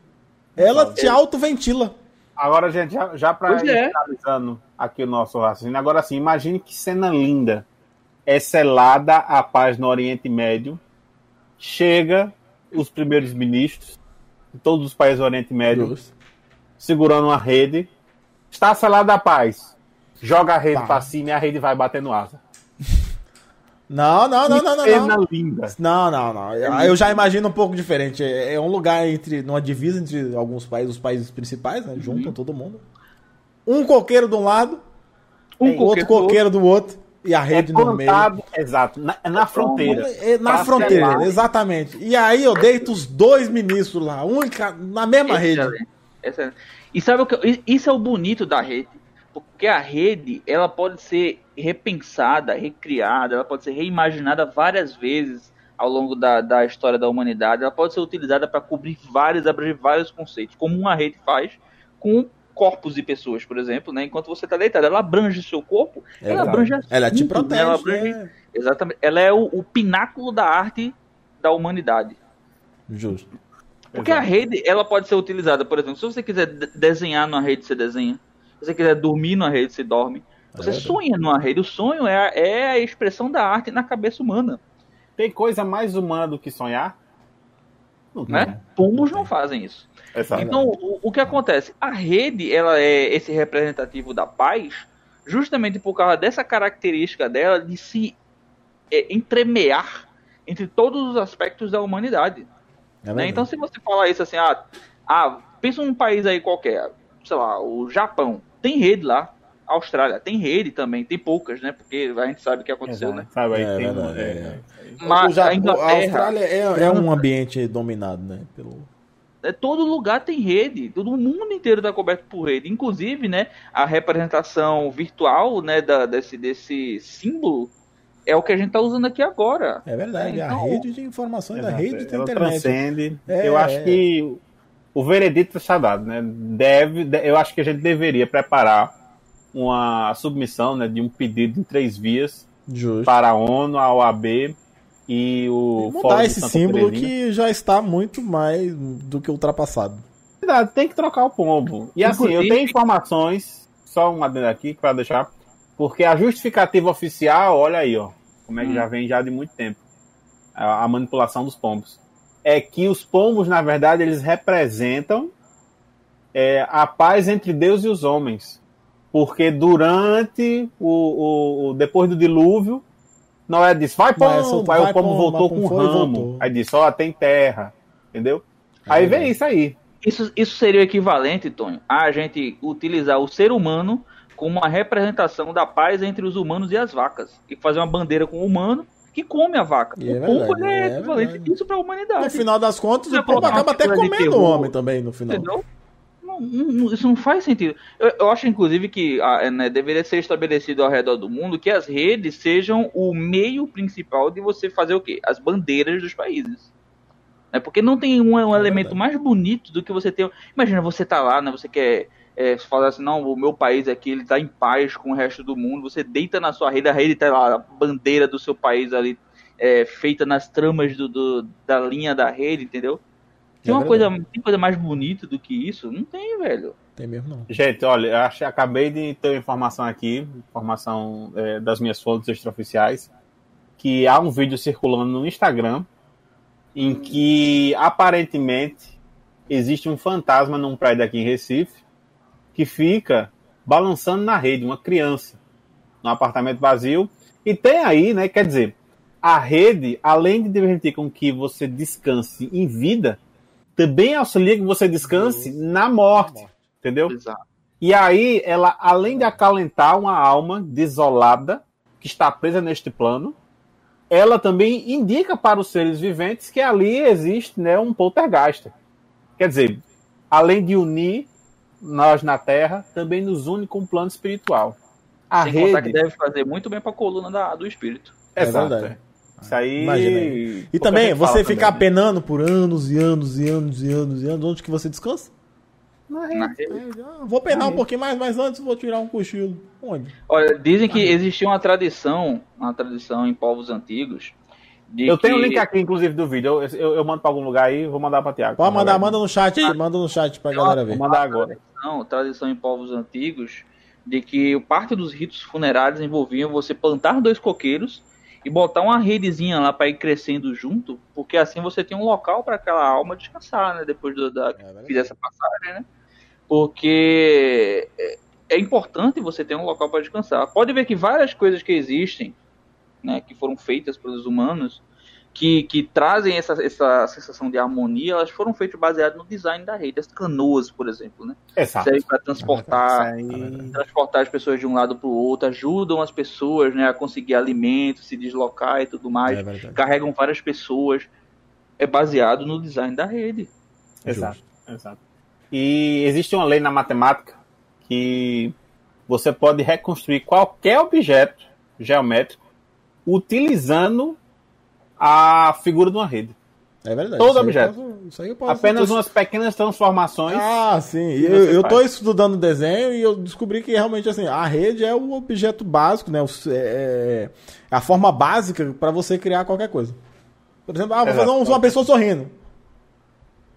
ela te autoventila. Agora, gente, já, já para Pois é. finalizando aqui o nosso raciocínio, agora assim, imagine que cena linda. É selada a paz no Oriente Médio. Chega os primeiros ministros de todos os países do Oriente Médio Justo. Segurando uma rede. Está selada a paz. Joga a rede Tá. pra cima e a rede vai batendo asa. Não, não, não, não, não. cena não. linda. Não, não, não. Eu já imagino um pouco diferente. É é um lugar entre. numa divisa entre alguns países, os países principais, né? Juntam todo mundo. Um coqueiro de um lado, Um outro coqueiro do coqueiro do outro, e a É rede no meio. exato, na, na fronteira. É na Pra fronteira, selar. exatamente. E aí eu deito os dois ministros lá, um na mesma rede. Excelente. E sabe o que? Isso é o bonito da rede. Porque a rede, ela pode ser repensada, recriada, ela pode ser reimaginada várias vezes ao longo da, da história da humanidade. Ela pode ser utilizada para cobrir vários, abranger vários conceitos, como uma rede faz com corpos de pessoas, por exemplo, né? Enquanto você está deitado, ela abrange o seu corpo, É ela verdade. abrange Ela te né? protege. Ela abrange- é. Exatamente. Ela é o, o pináculo da arte da humanidade. Justo. Porque a rede, ela pode ser utilizada, por exemplo, se você quiser de- desenhar numa rede, você desenha. Se você quiser dormir numa rede, você dorme. Você É verdade. sonha numa rede. O sonho é a, é a expressão da arte na cabeça humana, Tem coisa mais humana do que sonhar? Não tem. né? Pombos não fazem isso. Exato. Então, o, o que acontece? A rede, ela é esse representativo da paz, justamente por causa dessa característica dela de se é, entremear entre todos os aspectos da humanidade. É né? Então, se você falar isso assim, ah, ah, pensa num país aí qualquer, sei lá, o Japão, tem rede lá. A Austrália tem rede também, tem poucas, né? Porque a gente sabe o que aconteceu, Exato. né? Sabe, aí É tem verdade, é, é. Mas Japão- a Inglaterra, a Austrália é, é um ambiente dominado, né? Pelo... é, todo lugar tem rede, todo mundo inteiro está coberto por rede. Inclusive, né, a representação virtual, né, da, desse, desse símbolo é o que a gente está usando aqui agora. É verdade, É, a então- rede de informações da Exato. rede da internet. transcende. É, eu acho é. que o veredito está dado, né? Deve, de- eu acho que a gente deveria preparar uma submissão né, de um pedido em três vias Justo. para a ONU, a OAB e o Fórum Mudar de esse Santa símbolo que já está muito mais do que ultrapassado. Tem que trocar o pombo. E assim, eu tenho informações, só uma adendo aqui para deixar, porque a justificativa oficial, olha aí, ó, como é que Hum. já vem já de muito tempo, a, a manipulação dos pombos. É que os pombos, na verdade, eles representam é, a paz entre Deus e os homens. Porque durante o, o- o- depois do dilúvio, Noé disse, vai Vai, pombo, soltou- aí vai, o pombo voltou com foi e ramo. voltou. Aí disse, ó, tem terra, entendeu? É aí vem isso aí. Isso, isso seria o equivalente, Tonho, a gente utilizar o ser humano como uma representação da paz entre os humanos e as vacas. E fazer uma bandeira com o humano que come a vaca. E é o pombo verdade, é, é equivalente verdade. isso para a humanidade. No final das contas, o pombo acaba até comendo o homem também no final. Entendeu? Não, não- não- isso não faz sentido. Eu, eu acho, inclusive, que ah, né, deveria ser estabelecido ao redor do mundo que as redes sejam o meio principal de você fazer o quê? As bandeiras dos países. Né? Porque não tem um, um É elemento mais bonito do que você ter. Imagina, você tá lá, né? Você quer é, falar assim, não, o meu país aqui ele tá em paz com o resto do mundo. Você deita na sua rede, a rede tá lá, a bandeira do seu país ali, é, feita nas tramas do, do- da linha da rede, entendeu? Tem É uma verdade. coisa, tem coisa mais bonita do que isso? Não tem, velho. Tem mesmo não. Gente, olha, eu acho, acabei de ter uma informação aqui, informação é, das minhas fontes extraoficiais, que há um vídeo circulando no Instagram em que aparentemente existe um fantasma num prédio aqui em Recife que fica balançando na rede, uma criança, num apartamento vazio. E tem aí, né? Quer dizer, a rede, além de permitir com que você descanse em vida, também auxilia que você descanse na morte. Entendeu? Exato. E aí, ela, além de acalentar uma alma desolada que está presa neste plano, ela também indica para os seres viventes que ali existe né, um poltergeist. Quer dizer, além de unir nós na Terra, também nos une com o plano espiritual. A Sem rede. que deve fazer muito bem pra coluna da, do espírito. É Exato, verdade. é. Isso aí. Imagina aí. E também, você ficar também, né? penando por anos e anos e anos e anos e anos, onde que você descansa? Na rede. É, ah, vou penar um pouquinho mais, mas antes vou tirar um cochilo. Onde? Olha, dizem que existia uma tradição, uma tradição em povos antigos. De Eu tenho o que- link aqui, inclusive, do vídeo. Eu, eu, eu mando pra algum lugar aí, vou mandar pra Tiago. Pode mandar, manda no chat aí, manda no chat pra galera ver. Vou mandar agora. tradição, tradição em povos antigos de que parte dos ritos funerários envolviam você plantar dois coqueiros e botar uma redezinha lá para ir crescendo junto, porque assim você tem um local para aquela alma descansar, né? Depois do, da fizer essa passagem, né? Porque é, é importante você ter um local para descansar. Pode ver que várias coisas que existem, né, que foram feitas pelos humanos, que, que trazem essa, essa sensação de harmonia, elas foram feitas baseadas no design da rede. As canoas, por exemplo, né? Exato. servem para transportar, transportar as pessoas de um lado para o outro, ajudam as pessoas né, a conseguir alimentos, se deslocar e tudo mais, É carregam várias pessoas. É baseado no design da rede. Exato, exato. E existe uma lei na matemática que você pode reconstruir qualquer objeto geométrico utilizando a figura de uma rede. É verdade. Todo Isso objeto. posso- isso aí eu posso- Apenas umas pequenas transformações. Ah, sim. Eu, tô faz. estudando desenho e eu descobri que realmente assim, a rede é o objeto básico, né? É, é a forma básica para você criar qualquer coisa. Por exemplo, ah, vou Exato. fazer um- uma pessoa sorrindo.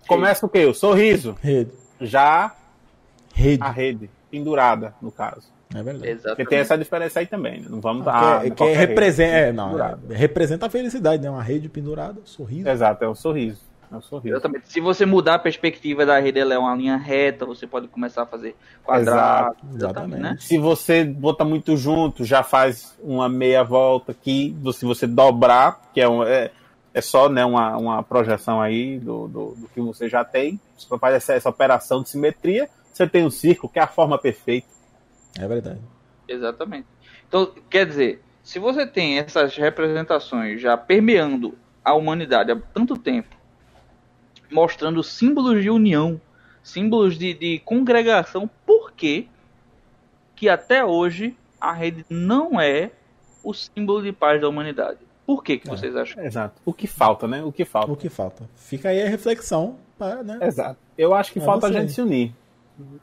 Começa o quê? O sorriso. Rede. Já Rede. a rede, pendurada, no caso. É verdade. Porque Exatamente. tem essa diferença aí também. né? Não vamos Que, dar. que é representa, é, não, é- representa a felicidade, né? Uma rede pendurada, sorriso. Exato, é o sorriso. É o sorriso. Exatamente. Se você mudar a perspectiva da rede, ela é uma linha reta, você pode começar a fazer quadrado. Exato, exatamente. Né? Se você bota muito junto, já faz uma meia volta que se você dobrar, que é, um, é, é só né, uma, uma projeção aí do, do, do que você já tem, você faz essa, essa operação de simetria, você tem um círculo, que é a forma perfeita. É verdade. Exatamente. Então, quer dizer, se você tem essas representações já permeando a humanidade há tanto tempo, mostrando símbolos de união, símbolos de, de congregação, por que que até hoje a rede não é o símbolo de paz da humanidade? Por que, que É. vocês acham? Exato. O que falta, né? O que falta. O que falta? Fica aí a reflexão, para, né? Exato. Eu acho que É falta você. a gente se unir.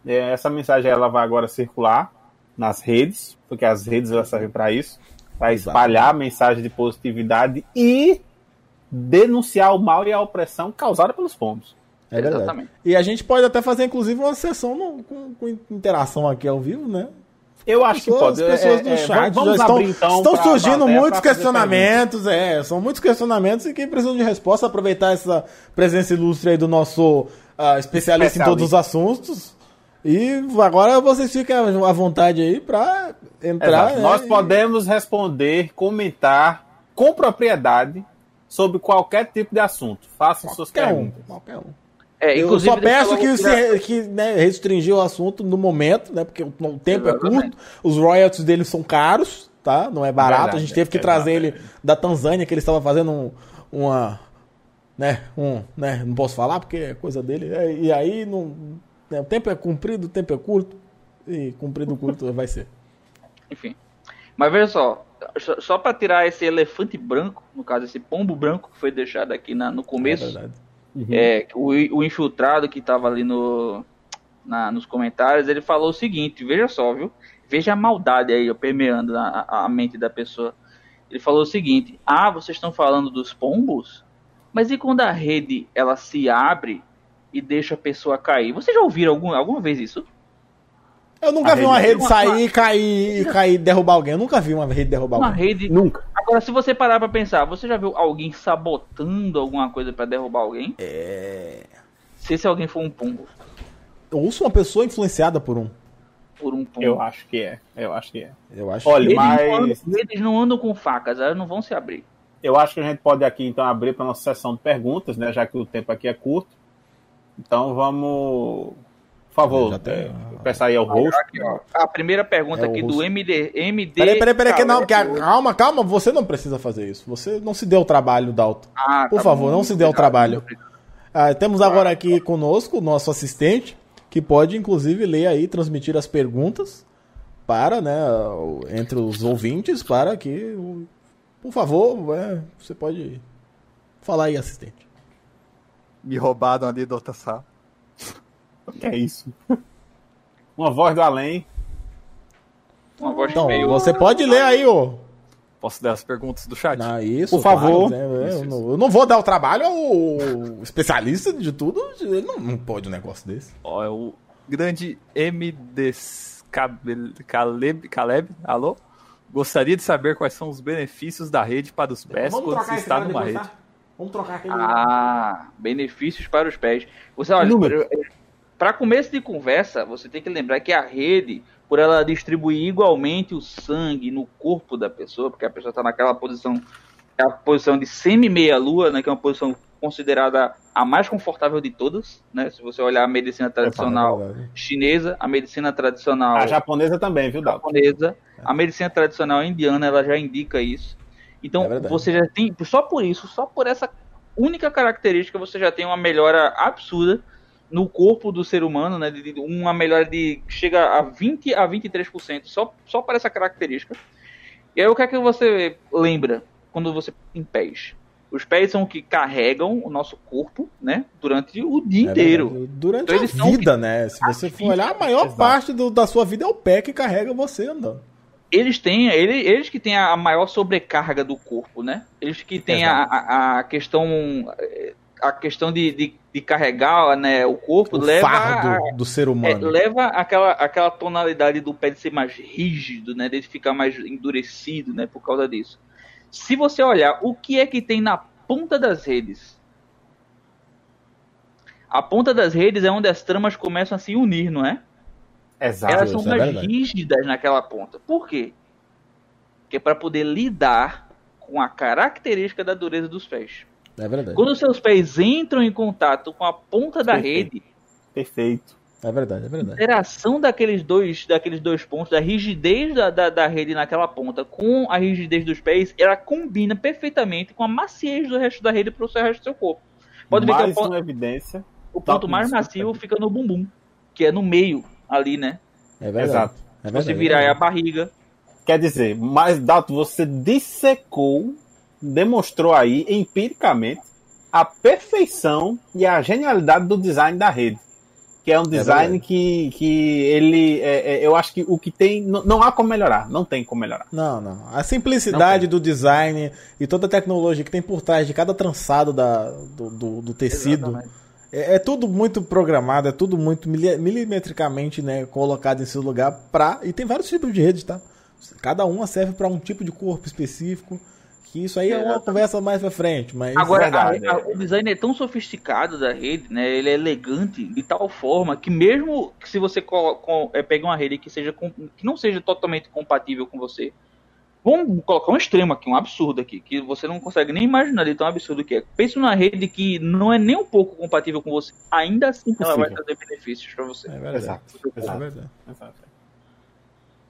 É, Essa mensagem ela vai agora circular nas redes, porque as redes elas servem para isso, para espalhar a mensagem de positividade e denunciar o mal e a opressão causada pelos pombos. É verdade. Exatamente. E a gente pode até fazer, inclusive, uma sessão no- com, com interação aqui ao vivo, né? Eu acho que Pessoas- pode. As pessoas É, do é, chat vamos já estão, abrir, então, estão pra- surgindo pra- muitos pra questionamentos, é, são muitos questionamentos e quem precisa de resposta, aproveitar essa presença ilustre aí do nosso ah, especialista, em todos os assuntos. E agora vocês fiquem à vontade aí pra entrar. Né, Nós podemos responder, comentar com propriedade sobre qualquer tipo de assunto. Façam suas Qualquer um, perguntas. qualquer um. É, Eu só peço que, se, que né, restringir o assunto no momento, né? Porque o, o tempo é Exatamente. curto, os royalties deles são caros, tá? Não é barato. Verdade, a gente teve que trazer ele da Tanzânia, que ele estava fazendo um, uma. Né, um, né, não posso falar porque é coisa dele. é, e aí não, o tempo é comprido, o tempo é curto. E comprido curto vai ser. Enfim. Mas veja só, só- só para tirar esse elefante branco, no caso esse pombo branco que foi deixado aqui na- no É começo, verdade. é, o, o infiltrado que estava ali no, na- nos comentários, ele falou o seguinte, veja só, viu? Veja a maldade aí ó, permeando a, a- a mente da pessoa. Ele falou o seguinte: Ah, vocês estão falando dos pombos? Mas e quando a rede ela se abre e deixa a pessoa cair? Vocês já ouviram algum, alguma vez isso? Eu nunca A vi uma rede- rede uma- sair e cair e cair e derrubar alguém. Eu nunca vi uma rede derrubar Uma alguém. rede Nunca. Agora, se você parar pra pensar, você já viu alguém sabotando alguma coisa pra derrubar alguém? É. Se esse alguém for um pombo, Eu ouço uma pessoa influenciada por um. por um pombo. Eu acho que é. Eu acho que é. Eu acho. Olha, Eles, mas não andam, eles não andam com facas, elas não vão se abrir. eu acho que a gente pode aqui então abrir para nossa sessão de perguntas, né? Já que o tempo aqui é curto. Então vamos. Por favor, Já tem- é, peço aí ao rosto. A primeira pergunta É aqui do MD. MD Peraí, peraí, peraí, que não, que a- calma, calma, você não precisa fazer isso. Você não se deu o trabalho, Dalton. Ah, Por tá favor, bom, não se dê o trabalho. Ah, temos agora aqui conosco o nosso assistente, que pode inclusive ler aí, transmitir as perguntas para, né, entre os ouvintes, para que, por favor, é, você pode falar aí, assistente. Me roubaram ali do outra sala. Que é isso? Uma voz do além. Uma voz Então, meio. você pode ler aí, ô. Posso dar as perguntas do chat? Ah, isso, Por favor. claro, né, eu, não, eu não vou dar o trabalho ao especialista de tudo. Ele não, não pode um negócio desse. Ó, é o grande MD Caleb, Caleb, alô? Gostaria de saber quais são os benefícios da rede para os pés quando se está numa rede. Vamos trocar aquele. Ah, benefícios para os pés. Você olha, para começo de conversa, você tem que lembrar que a rede, por ela distribuir igualmente o sangue no corpo da pessoa, porque a pessoa está naquela posição, é a posição de semi-meia lua, né, que é uma posição considerada a mais confortável de todas, né? Se você olhar a medicina tradicional É chinesa, a medicina tradicional A japonesa também, viu, japonesa, a medicina tradicional indiana, ela já indica isso. Então, É você já tem, só por isso, só por essa única característica, você já tem uma melhora absurda no corpo do ser humano, né? de- de- Uma melhora de chega a 20 a 23%, só só por essa característica. E aí o que é que você lembra quando você em pés? Os pés são o que carregam o nosso corpo, né? Durante o dia É inteiro. Durante Então, a vida, né? Se você for olhar, a maior Exato. parte do- da sua vida é o pé que carrega você andando. Eles têm ele, eles que têm a maior sobrecarga do corpo, né? Eles que têm a, a, a questão a questão de, de, de carregar né, o corpo O leva fardo a- do ser é, humano. leva aquela, aquela tonalidade do pé de ser mais rígido, né? De ficar mais endurecido, né? Por causa disso. Se você olhar o que é que tem na ponta das redes, a ponta das redes é onde as tramas começam a se unir, não é? Exato. elas são é mais verdade. rígidas naquela ponta. Por quê? Porque é para poder lidar com a característica da dureza dos pés. É verdade. Quando os seus pés entram em contato com a ponta da Perfeito. rede, Perfeito. É verdade, é a verdade. interação daqueles dois, daqueles dois pontos, da rigidez da, da, da rede naquela ponta com a rigidez dos pés, ela combina perfeitamente com a maciez do resto da rede para o resto do seu corpo. Pode ver que Mais o ponto, uma evidência. o ponto mais macio fica no bumbum, que é no meio ali, né? É verdade. Exato. É Se verdade, você virar é é a barriga. Quer dizer, mas Dalton, você dissecou, demonstrou aí empiricamente a perfeição e a genialidade do design da rede. Que é um design verdade. que, que ele. é- é- eu acho que o que tem. Não, não há como melhorar. Não tem como melhorar. Não, não. A simplicidade do design e toda a tecnologia que tem por trás de cada trançado da, do, do, do tecido Exatamente. É, é tudo muito programado, é tudo muito mili- milimetricamente né, colocado em seu lugar pra. E tem vários tipos de redes, tá? Cada uma serve para um tipo de corpo específico. Que isso aí é uma conversa mais pra frente. Mas Agora, verdade, a- a- é. o design é tão sofisticado da rede, né? Ele é elegante de tal forma que mesmo que se você é, pegue uma rede que, seja com- que não seja totalmente compatível com você, vamos colocar um extremo aqui, um absurdo aqui, que você não consegue nem imaginar de tão absurdo que é. Pense numa rede que não é nem um pouco compatível com você, ainda assim ela vai Impossível. trazer benefícios para você. é verdade. Exato. É Exato. verdade. Exato.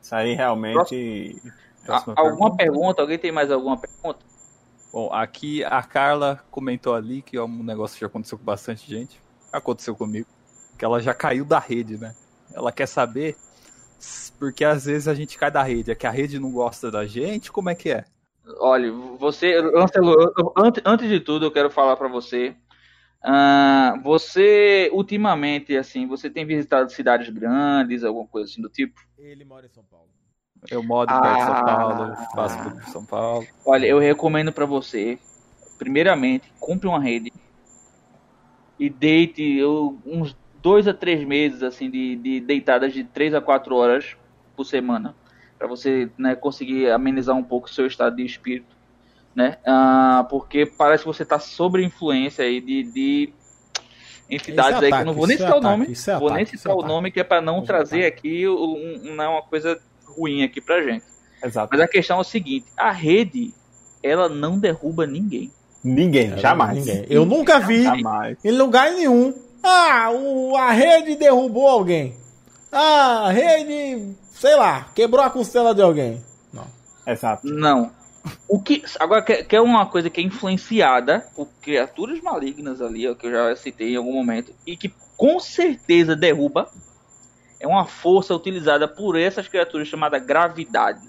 Isso aí realmente. Próxima alguma pergunta? Alguém tem mais alguma pergunta? Bom, aqui a Carla comentou ali que é um negócio que já aconteceu com bastante gente. Aconteceu comigo. Que ela já caiu da rede, né? Ela quer saber porque às vezes a gente cai da rede. É que a rede não gosta da gente? Como é que é? Olha, você, Lancelo, eu- eu- antes, antes de tudo, eu quero falar para você. ah, você, ultimamente, assim, você tem visitado cidades grandes, alguma coisa assim do tipo? Ele mora em São Paulo. Eu moro perto de São Ah. Paulo, faço tudo em São Paulo. Olha, eu recomendo para você, primeiramente, compre uma rede e deite eu, uns dois a três meses, assim, de, de deitadas de três a quatro horas por semana, para você né, conseguir amenizar um pouco o seu estado de espírito, né? Ah, porque parece que você tá sob influência aí de, de entidades é aí que eu ataque, não vou nem é citar o ataque, nome, é vou nem ataque, isso é citar o ataque. nome que é para não Isso é trazer ataque. aqui um, um- uma coisa ruim aqui pra gente. Exato. Mas a questão é o seguinte: a rede, ela não derruba ninguém. Ninguém, jamais. Ninguém. Eu nunca vi Jamais. em lugar nenhum. Ah, o, a rede derrubou alguém. Ah, a rede, sei lá, quebrou a costela de alguém. Não. Exato. Não. O que agora que, que é uma coisa que é influenciada por criaturas malignas ali, ó, que eu já citei em algum momento, e que com certeza derruba é uma força utilizada por essas criaturas chamada gravidade.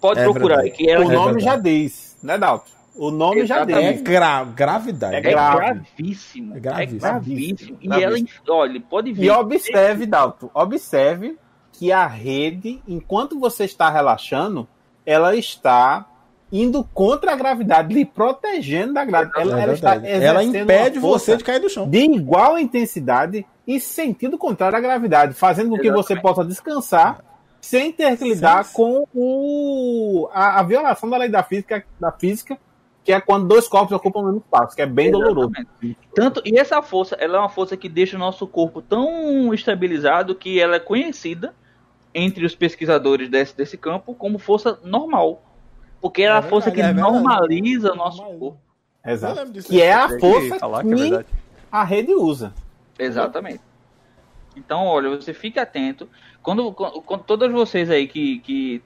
Pode É procurar verdade. que ela o É nome verdade. já diz, né, Dalton? O nome já Exatamente. É gra gravidade. É é grave. gravíssimo. É É gravíssimo. gravíssimo. E Gravíssimo. ela, olha, pode ver. E observe, Dalton, observe que a rede, enquanto você está relaxando, ela está indo contra a gravidade, lhe protegendo da gravidade. É Ela, ela está. Ela impede você de cair do chão. de igual intensidade e sentido contrário à gravidade, fazendo com que você possa descansar sem ter que lidar Sim. com o, a, a violação da lei da física, da física, que é quando dois corpos ocupam o mesmo espaço, que é bem doloroso. Tanto, e essa força, ela é uma força que deixa o nosso corpo tão estabilizado que ela é conhecida entre os pesquisadores desse, desse campo como força normal. Porque ela é a É força que é normaliza o nosso corpo. Exato. Que é a força falar que é que a rede usa. Exatamente. Então, olha, você fique atento. Quando, quando, quando todas vocês aí que, que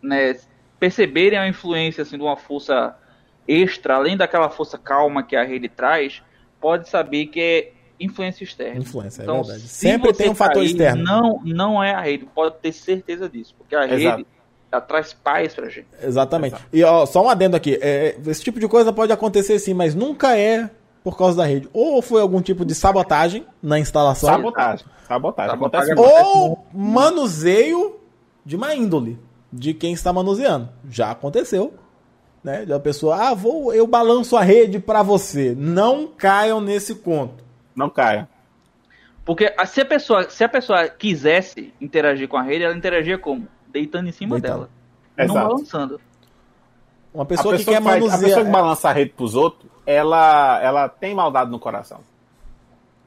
né, perceberem a influência assim, de uma força extra, além daquela força calma que a rede traz, pode saber que é influência externa. Influência, é Então, verdade. se Sempre tem um fator cair, externo. Não, não é a rede, pode ter certeza disso, porque a Exato. rede traz paz pra gente. Exatamente. E ó, só um adendo aqui. é, esse tipo de coisa pode acontecer sim, mas nunca é por causa da rede. Ou foi algum tipo de sabotagem na instalação, Sabotagem. Sabotagem. Sabotagem. Ou manuseio de má índole de quem está manuseando. Já aconteceu. Né? De uma pessoa, ah, vou, eu balanço a rede pra você. Não caiam nesse conto. Não caia. Porque a- se a pessoa, se a pessoa quisesse interagir com a rede, ela interagia como? Deitando em cima Deitando. dela. Não Exato. balançando. Uma A pessoa, pessoa, que quer faz- a manusear. pessoa que balança a rede pros outros, ela, ela tem maldade no coração.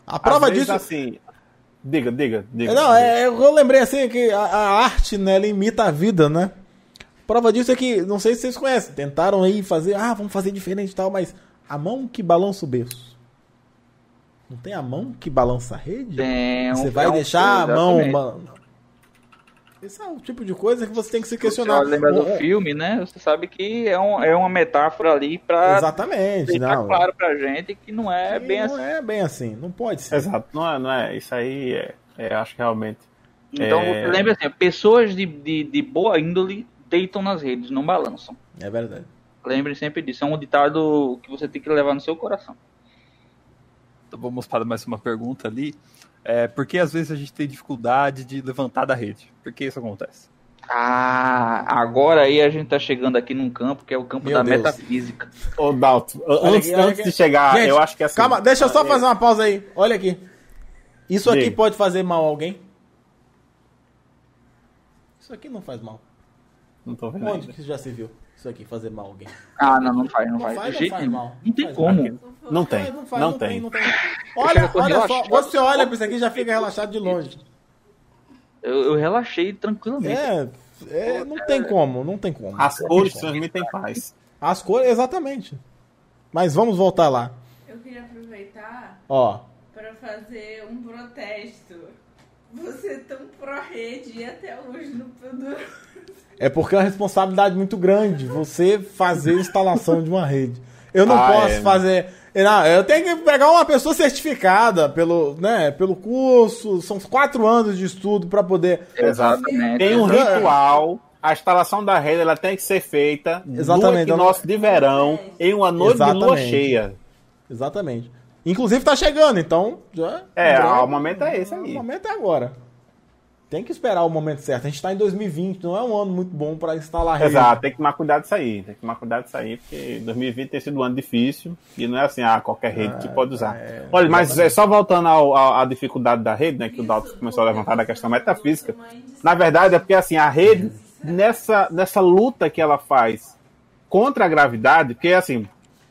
A prova Às vezes, disso. assim. Diga, diga, diga. Não, diga. é, eu lembrei assim que a, a arte, né, ela imita a vida, né? Prova disso é que, não sei se vocês conhecem, tentaram aí fazer, ah, vamos fazer diferente e tal, mas a mão que balança o berço. Não tem a mão que balança a rede? Tem um- Você vai é deixar a mão. ba- Esse é o tipo de coisa que você tem que se Você questionar. lembra do Um- um- filme, né? Você sabe que é, um, é uma metáfora ali pra Exatamente, deixar não. claro pra gente que não é que bem não assim. é bem assim, não pode ser. Exato, não é, não é. Isso aí é, é, acho que realmente. Então, É. você lembra assim, pessoas de, de, de boa índole deitam nas redes, não balançam. É verdade. Lembre sempre disso. É um ditado que você tem que levar no seu coração. Então vamos para mais uma pergunta ali. É, por que às vezes a gente tem dificuldade de levantar da rede? Por que isso acontece? Ah, agora aí a gente tá chegando aqui num campo que é o campo Meu da Deus. metafísica. Ô, Dalton, antes, aqui, antes de chegar, Gente, eu acho que assim. Calma, deixa eu só fazer uma pausa aí. Olha aqui. Isso aqui Diga. pode fazer mal a alguém? Isso aqui não faz mal. Não tô vendo Onde ainda. que já se viu isso aqui fazer mal a alguém? Ah, não, não faz, não, Não faz. faz, não faz mal. Não tem Faz como. Não tem, Faz, não, faz, tem. não tem. Olha, olha só, você olha pra isso aqui e já fica relaxado de longe. Eu, eu relaxei tranquilamente. É, é, não tem como, não tem como. As cores transmitem paz. As cores, exatamente. Mas vamos voltar lá. Eu queria aproveitar Ó, para fazer um protesto. Você é tão pró-rede e até hoje no Pandora. É porque é uma responsabilidade muito grande você fazer a instalação de uma rede. Eu não Ah, posso é. fazer. Não, eu tenho que pegar uma pessoa certificada pelo, né, pelo curso. São quatro anos de estudo para poder. Exatamente. Tem um É. ritual. A instalação da rede ela tem que ser feita Exatamente. no equinócio de verão, em uma noite de lua Exatamente. cheia. Exatamente. Inclusive tá chegando, então já. É, já- o momento é esse aí. O momento é agora. Tem que esperar o momento certo. A gente tá em 2020, não é um ano muito bom para instalar rede. Exato, tem que tomar cuidado disso aí. Tem que tomar cuidado disso aí, porque 2020 tem sido um ano difícil e não é assim, ah, qualquer rede que pode usar. é, Olha, mas é, só voltando ao- ao- à dificuldade da rede, né, que o Dalton começou a levantar da questão metafísica. Na verdade, é porque assim, a rede, nessa, nessa luta que ela faz contra a gravidade, porque assim,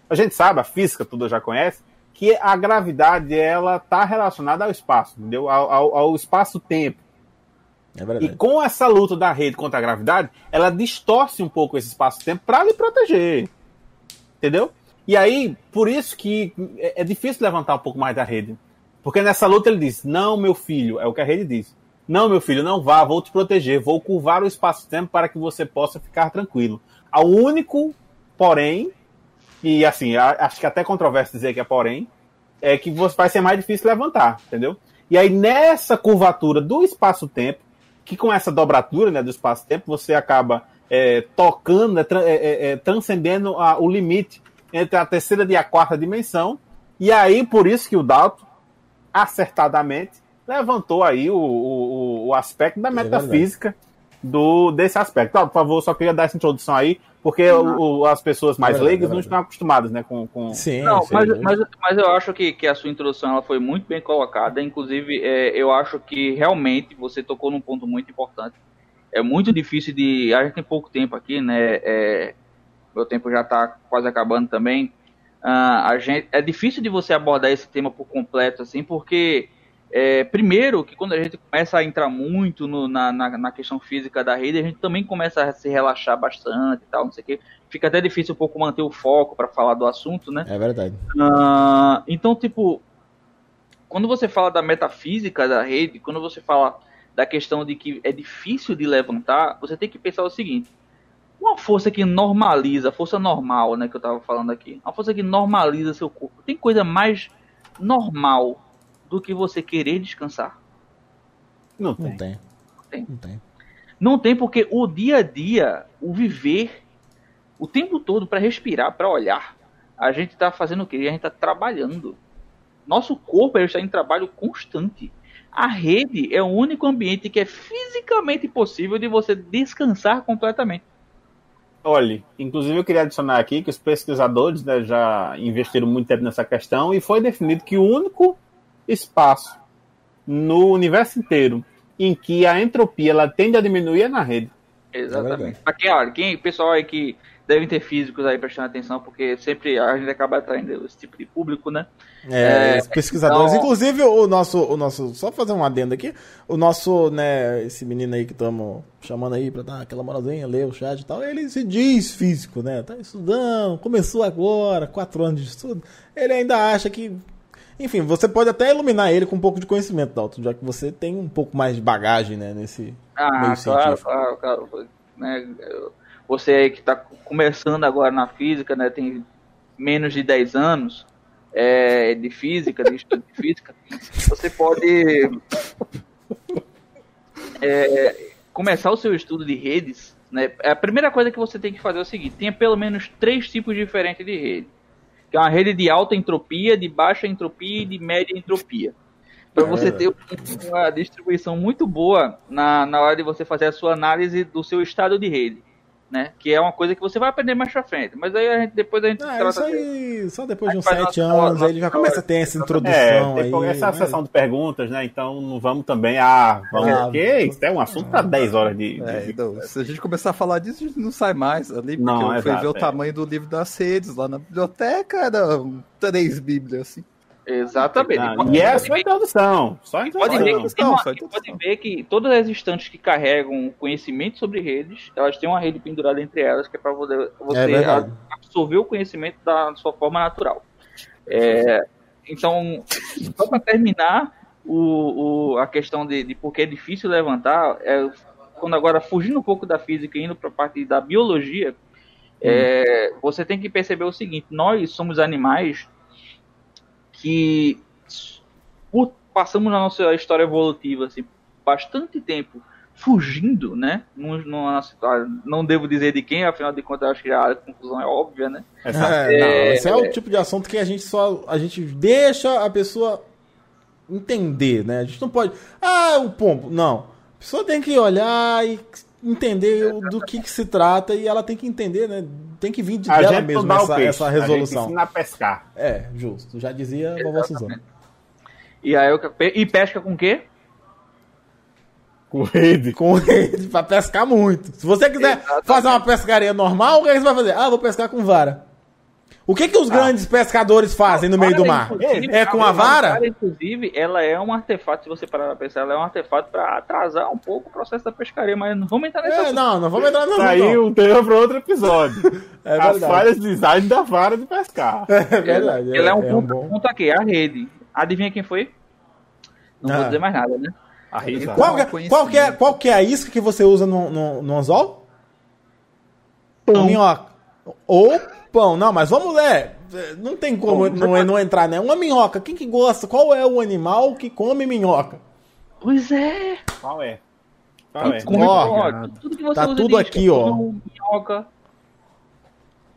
a gente sabe, a física tudo já conhece, que a gravidade ela está relacionada ao espaço, entendeu? Ao, ao- ao espaço-tempo. É E com essa luta da rede contra a gravidade, ela distorce um pouco esse espaço-tempo para lhe proteger. Entendeu? E aí, por isso que é é difícil levantar um pouco mais da rede. Porque nessa luta ele diz: Não, meu filho, é o que a rede diz. Não, meu filho, não vá, vou te proteger, vou curvar o espaço-tempo para que você possa ficar tranquilo. O único, porém, e assim, acho que até controverso dizer que é porém, é que vai ser mais difícil levantar, entendeu? E aí, nessa curvatura do espaço-tempo, que com essa dobratura né, do espaço-tempo, você acaba é, tocando, né, tra- é, é, é, transcendendo a- o limite entre a terceira e a quarta dimensão. E aí, por isso que o Dalton, acertadamente, levantou aí o, o, o aspecto da É metafísica do, desse aspecto. Dalton, por favor, só queria dar essa introdução aí, porque o- as pessoas mais É leigas é não estão acostumadas né, com, com, Sim, Não, sim. mas, mas, mas eu acho que, que a sua introdução ela foi muito bem colocada. Inclusive, é, eu acho que realmente você tocou num ponto muito importante. É muito difícil de. A gente tem pouco tempo aqui, né? É, meu tempo já está quase acabando também. Ah, a gente, é difícil de você abordar esse tema por completo, assim, porque. É, primeiro, que quando a gente começa a entrar muito no- na, na, na questão física da rede, a gente também começa a se relaxar bastante e tal, não sei o quê. Fica até difícil um pouco manter o foco para falar do assunto, né? É verdade. Ah, então, tipo, quando você fala da metafísica da rede, quando você fala da questão de que é difícil de levantar, você tem que pensar o seguinte: uma força que normaliza, força normal, né, que eu tava falando aqui, uma força que normaliza seu corpo, tem coisa mais normal do que você querer descansar? Não Não tem. tem. Tem. Não tem. Não tem porque o dia a dia, o viver, o tempo todo para respirar, para olhar, a gente tá fazendo o quê? A gente tá trabalhando. Nosso corpo está em trabalho constante. A rede é o único ambiente que é fisicamente possível de você descansar completamente. Olhe, inclusive eu queria adicionar aqui que os pesquisadores né, já investiram muito tempo nessa questão e foi definido que o único espaço no universo inteiro em que a entropia ela tende a diminuir é na rede. Exatamente. verdade. Pra quem, olha, quem, pessoal aí que devem ter físicos aí prestando atenção, porque sempre a gente acaba atraindo esse tipo de público, né? É, É, pesquisadores, então- inclusive o nosso, o nosso, só fazer um adendo aqui, o nosso, né, esse menino aí que estamos chamando aí pra dar aquela moralzinha, ler o chat e tal, ele se diz físico, né, tá estudando, começou agora, quatro anos de estudo, ele ainda acha que, enfim, você pode até iluminar ele com um pouco de conhecimento, Dalton, já que você tem um pouco mais de bagagem, né, nesse Ah, meio claro, científico. claro, claro. Né, eu- você aí que está começando agora na física, né, tem menos de 10 anos é, de física, de estudo de física, você pode é, começar o seu estudo de redes. Né, a primeira coisa que você tem que fazer é o seguinte: tenha pelo menos três tipos diferentes de rede. Que é uma rede de alta entropia, de baixa entropia e de média entropia. Para você ter uma distribuição muito boa na, na hora de você fazer a sua análise do seu estado de rede, né? Que é uma coisa que você vai aprender mais pra frente. Mas aí a gente, depois a gente Ah, trata isso aí, só depois de uns sete anos, nossa aí ele já começa a ter essa introdução É, aí. depois essa né? sessão de perguntas, né? Então não vamos também. Ah, vamos. Ah, porque isso é um assunto para 10 horas de. É, de- então, se a gente começar a falar disso, a gente não sai mais ali, porque Não, eu fui exato, ver o é. tamanho do livro das redes lá na biblioteca, era um- três bíblias, assim. Exatamente. Ah, pode, e é a pode sua ver, introdução. Só a pode ver introdução. que tem uma- Só introdução. pode ver que todas as estantes que carregam conhecimento sobre redes, elas têm uma rede pendurada entre elas, que é para você, você verdade. absorver o conhecimento da sua forma natural. É, então, só para terminar o, o- a questão de, de por que é difícil levantar, é, quando agora fugindo um pouco da física e indo para a parte da biologia, é, você tem que perceber o seguinte: nós somos animais que por- passamos na nossa história evolutiva assim, bastante tempo fugindo, né? Num- numa situação- não devo dizer de quem, afinal de contas, eu acho que a conclusão é óbvia, né? Essa- É, não, É, esse é o tipo de assunto que a gente só a gente deixa a pessoa entender, né? A gente não pode, ah, o pombo, não. A pessoa tem que olhar e entender do que, que se trata e ela tem que entender, né? Tem que vir de a dela mesmo essa, peixe, essa A gente resolução. ensina a pescar. É, justo. Já dizia a vovó Suzana. E aí eu, e pesca com o quê? Com rede. Com rede pra pescar muito. Se você quiser Exatamente. fazer uma pescaria normal, o que, é que você vai fazer? Ah, vou pescar com vara. O que, que os grandes pescadores fazem no meio do mar? É com a vara? inclusive, ela é um artefato, se você parar pra pensar, ela é um artefato para atrasar um pouco o processo da pescaria, mas não vamos entrar nesse É, não, não vamos entrar Tá aí um tema para outro episódio. É As verdade. falhas de design da vara de pescar. É verdade. Ela é um é ponto, bom. ponto aqui, a rede. Adivinha quem foi? Não Ah. vou dizer mais nada, né? A rede Exato. Qual, que é, qual, que é, qual que é a isca que você usa no, no, no anzol? Pão. A minhoca. Ou pão. Não, mas vamos ler. Não tem como não, não entrar, né? Uma minhoca. Quem que gosta? Qual é o animal que come minhoca? Pois é. Qual é? Qual é? Come Ó, minhoca. tudo que você tá usa tudo aqui, ó. Minhoca.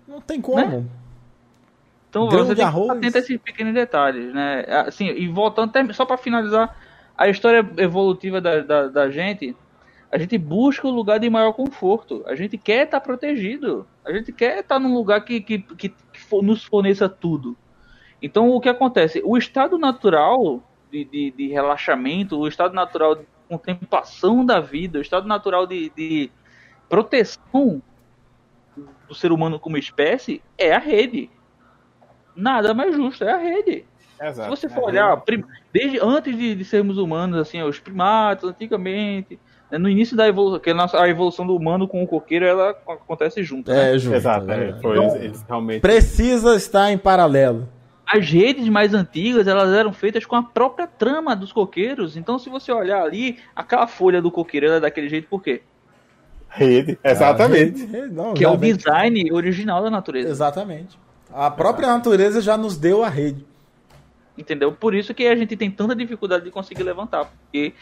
Não tem como. Então Grão você de tem arroz. que atento a esses pequenos detalhes, né? Assim, e voltando, até- só para finalizar, a história evolutiva da, da, da gente, a gente busca o lugar de maior conforto. A gente quer estar protegido. A gente quer estar num lugar que, que, que, que for- nos forneça tudo. Então, o que acontece? O estado natural de, de, de relaxamento, o estado natural de contemplação da vida, o estado natural de, de proteção do ser humano como espécie é a rede. Nada mais justo, é a rede. Exato. Se você É, for olhar, desde antes de, de sermos humanos, assim, os primatas, antigamente, no início da evolução, que a, evolução do humano com o coqueiro, ela acontece junto. né? É, junto. Exato, é é, foi, eles, eles realmente. Precisa estar em paralelo. As redes mais antigas, elas eram feitas com a própria trama dos coqueiros. Então, se você olhar ali, aquela folha do coqueiro, ela é daquele jeito por quê? Rede, exatamente. Ah, rede- rede- não, Que é o design original da natureza. Exatamente. A própria natureza já nos deu a rede. Entendeu? Por isso que a gente tem tanta dificuldade de conseguir levantar. Porque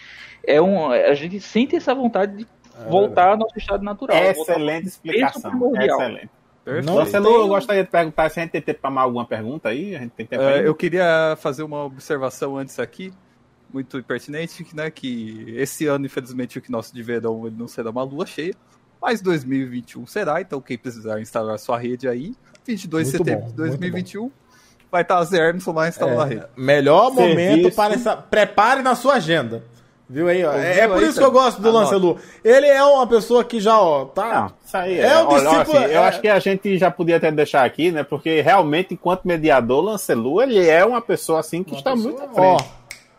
é um, a gente sente essa vontade de voltar ao nosso estado natural. Excelente explicação. Excelente. Perfeito. Não tem- eu gostaria de perguntar se a gente tem tempo para mais alguma pergunta aí. A gente tem tempo É, aí? eu queria fazer uma observação antes aqui, muito pertinente, que, né, que esse ano, infelizmente, o que nosso de verão ele não será uma lua cheia, mas 2021 será, então quem precisar instalar sua rede aí, 22 de setembro bom, de 2021, vai estar Zé Emerson lá instalando a rede. É, melhor Serviço. momento para essa. Prepare na sua agenda. Viu aí, ó? É, é por isso que eu gosto do. Lancelu. Ele é uma pessoa que já, ó, tá. Não, isso aí É é. o discípulo- assim, eu é- acho que a gente já podia até deixar aqui, né? Porque realmente, enquanto mediador, Lancelu, ele é uma pessoa assim que está muito à Ó, frente.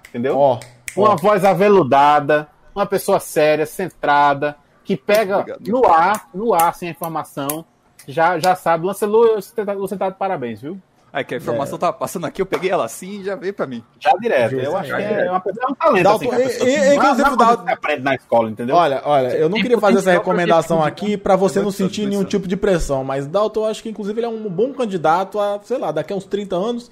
Entendeu? ó. uma ó. voz aveludada, uma pessoa séria, centrada, que pega Obrigado. no ar, no ar, sem a informação, já, já sabe. Lancelu, você tá, você tá de parabéns, viu? Aí que a informação tava passando aqui, eu peguei ela assim e já veio pra mim. Já direto. Justo, Eu acho que direto. é, uma, é um talento Dalton, assim, que e- e- é- é inclusive, coisa Dalton- que aprende na escola, entendeu? Olha, olha, eu não queria fazer essa recomendação aqui pra você não sentir nenhum tipo de pressão, mas Dalton, eu acho que inclusive ele é um bom candidato a, sei lá, daqui a uns 30 anos,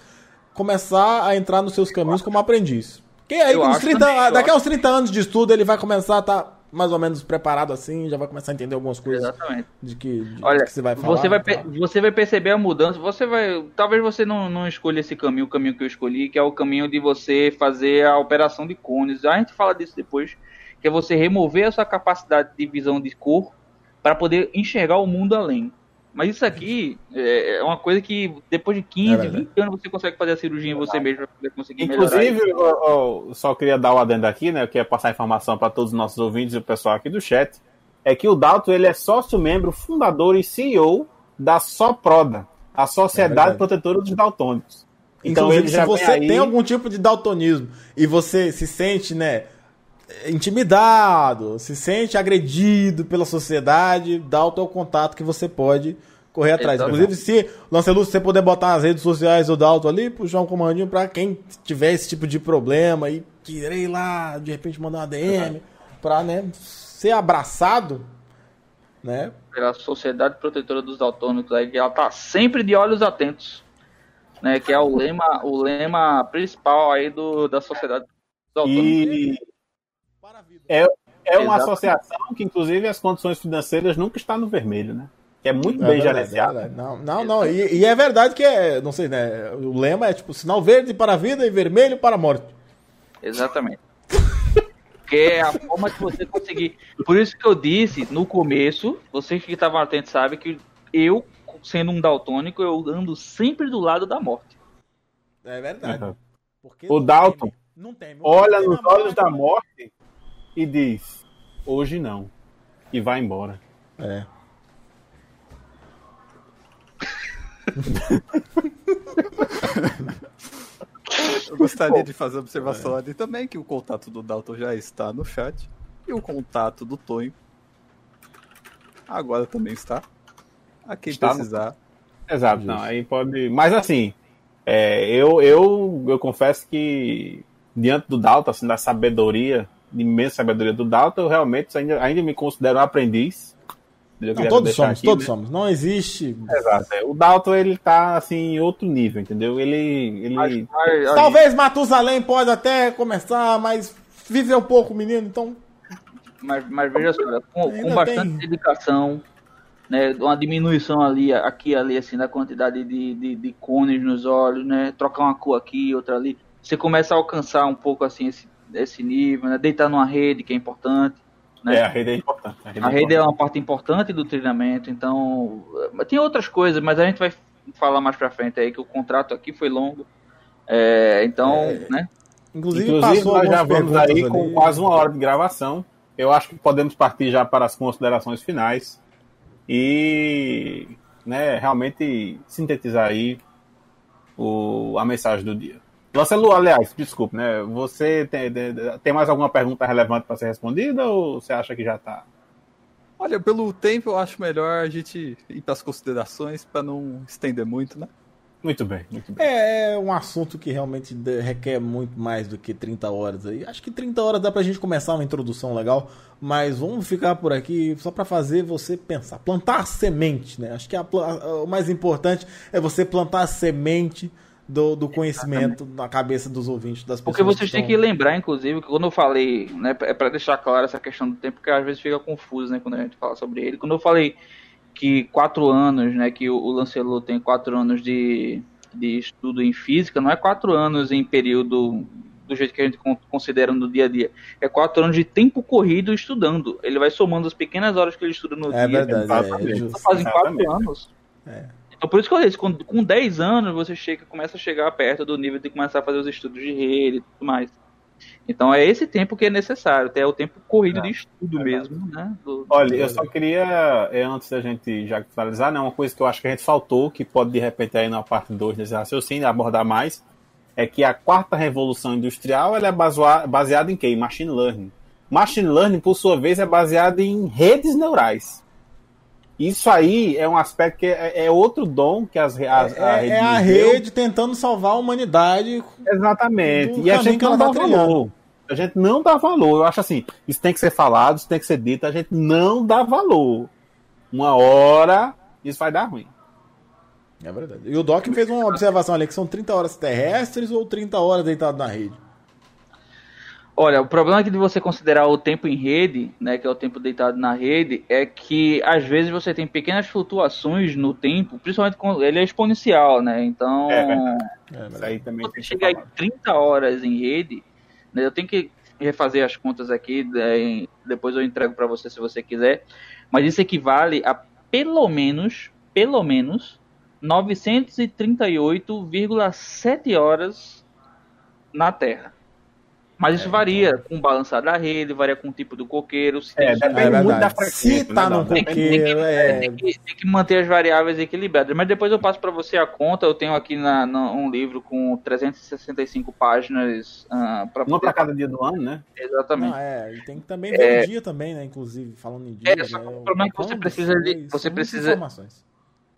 começar a entrar nos seus caminhos como aprendiz. Quem aí, uns acho 30, também, daqui a uns 30 anos de estudo, ele vai começar a estar mais ou menos preparado assim, já vai começar a entender algumas coisas Exatamente. de que, de Olha, que você vai falar. você vai, você vai perceber a mudança. Você vai. Talvez você não, não escolha esse caminho, o caminho que eu escolhi, que é o caminho de você fazer a operação de cones. A gente fala disso depois. Que é você remover a sua capacidade de visão de cor para poder enxergar o mundo além. Mas isso aqui é é uma coisa que depois de 15, É verdade. 20 anos você consegue fazer a cirurgia em você mesmo para poder conseguir melhorar. Inclusive, eu, eu só queria dar o adendo aqui, né? Eu queria passar a informação para todos os nossos ouvintes e o pessoal aqui do chat. É que o Dalton ele é sócio-membro, fundador e CEO da Soproda, a Sociedade verdade. Protetora dos Daltônicos. Então Inclusive, ele já se você aí... tem algum tipo de daltonismo e você se sente, né, intimidado, se sente agredido pela sociedade, é o contato que você pode correr atrás. Inclusive, se, Lancelot, se você puder botar nas redes sociais do Dalton ali, puxar um comandinho pra quem tiver esse tipo de problema e querer ir lá, de repente mandar uma DM, pra, né, ser abraçado, né, pela Sociedade Protetora dos Daltônicos aí, que ela tá sempre de olhos atentos, né? Que é o lema, o lema principal aí do, da Sociedade dos Daltônicos. E é, é uma associação que, inclusive, as condições financeiras nunca estão no vermelho, né? Que é muito É bem verdade, gerenciado. é. Não, não, não. E, e é verdade que é, não sei, né? O lema é tipo sinal verde para a vida e vermelho para a morte. Exatamente. Que é a forma de você conseguir. Por isso que eu disse no começo, vocês que estavam atentos sabem que eu, sendo um daltônico, eu ando sempre do lado da morte. É verdade. Uhum. Porque O Dalton teme, não teme. Olha nos olhos da morte e diz: Hoje não. E vai embora. É. Eu gostaria de fazer observação ali também, que o contato do Dalton já está no chat. E o contato do Tonho agora também está. A quem Está no- precisar. Exato, não, aí pode. Mas assim, é, eu, eu, eu confesso que diante do Dalton, assim, da sabedoria, imensa sabedoria do Dalton, eu realmente ainda, ainda me considero um aprendiz. Não, todos somos, aqui, todos né? somos. Não existe. Exato. é. O Dalton, ele tá, assim, em outro nível, entendeu? Ele... ele... Mas- mas- Talvez Matusalém pode até começar, mas viveu pouco, menino, então. Mas, mas veja só, com, Ainda com bastante tem. dedicação, né, uma diminuição ali, aqui ali, assim, da quantidade de, de, de cones nos olhos, né, trocar uma cor aqui, outra ali, você começa a alcançar um pouco, assim, esse, esse nível, né, deitar numa rede, que é importante, né, É, a rede é importante. A rede, a rede é importante. uma parte importante do treinamento, então, eh, tem outras coisas, mas a gente vai falar mais pra frente aí, que o contrato aqui foi longo, é, então, né, Inclusive, Inclusive, passou nós já vamos aí perguntas com ali. quase uma hora de gravação. Eu acho que podemos partir já para as considerações finais e né, realmente sintetizar aí o, a mensagem do dia. Lancelu, aliás, desculpe, né? Você tem, tem mais alguma pergunta relevante para ser respondida ou você acha que já tá? está? Olha, pelo tempo eu acho melhor a gente ir para as considerações para não estender muito, né? Muito bem, muito bem. É um assunto que realmente requer muito mais do que 30 horas aí. Acho que 30 horas dá pra gente começar uma introdução legal, mas vamos ficar por aqui só pra fazer você pensar. Plantar semente, né? Acho que a a- o mais importante é você plantar a semente do, do conhecimento na cabeça dos ouvintes, das pessoas. Porque vocês têm que lembrar, inclusive, que quando eu falei, né, é para deixar claro essa questão do tempo, porque às vezes fica confuso, né, quando a gente fala sobre ele. Quando eu falei que quatro anos, né, que o, o Lancelot tem quatro anos de, de estudo em física, não é quatro anos em período do jeito que a gente con- considera no dia a dia. É quatro anos de tempo corrido estudando. Ele vai somando as pequenas horas que ele estuda no É dia. verdade, é, Exatamente. justo. fazem quatro Exatamente. anos. É. Então por isso que eu disse, com, com 10 anos você chega, começa a chegar perto do nível de começar a fazer os estudos de rede e tudo mais. Então é esse tempo que é necessário, até o tempo corrido É, de estudo é mesmo, né? Do- Olha, eu só queria, é, antes da gente já finalizar, né, uma coisa que eu acho que a gente faltou, que pode de repente aí na parte 2 desse raciocínio abordar mais, é que a quarta revolução industrial ela é baseada em quê? Em machine learning. Machine learning, por sua vez, é baseado em redes neurais. Isso aí é um aspecto que é, é outro dom que as, as É, é a rede tentando salvar a humanidade. Exatamente. E a gente não tá dá trilhando. valor. A gente não dá valor. Eu acho assim, isso tem que ser falado, isso tem que ser dito, a gente não dá valor. Uma hora isso vai dar ruim. É verdade. E o Doc fez uma observação ali que são 30 horas terrestres ou 30 horas deitado na rede. Olha, o problema aqui de você considerar o tempo em rede, né, que é o tempo deitado na rede, é que às vezes você tem pequenas flutuações no tempo, principalmente quando ele é exponencial, né? Então, É verdade. É Isso verdade. aí também você chegar em falado. 30 horas em rede, né, eu tenho que refazer as contas aqui, né, depois eu entrego para você se você quiser, mas isso equivale a pelo menos, pelo menos 938,7 horas na Terra. Mas isso É, varia com o balançar da rede, varia com o tipo do coqueiro. Se É, tem depende É muito da frequência. Se tá né, Dado? coqueiro, é. tem que, tem que manter as variáveis equilibradas. Mas depois eu passo para você a conta. Eu tenho aqui na, na- um livro com 365 páginas ah, para Uma para cada dia do ano, né? Exatamente. Não, é, e tem que também ver o dia também, né? Inclusive, falando em dia. É, só que né, o problema é que você precisa de- você precisa- informações.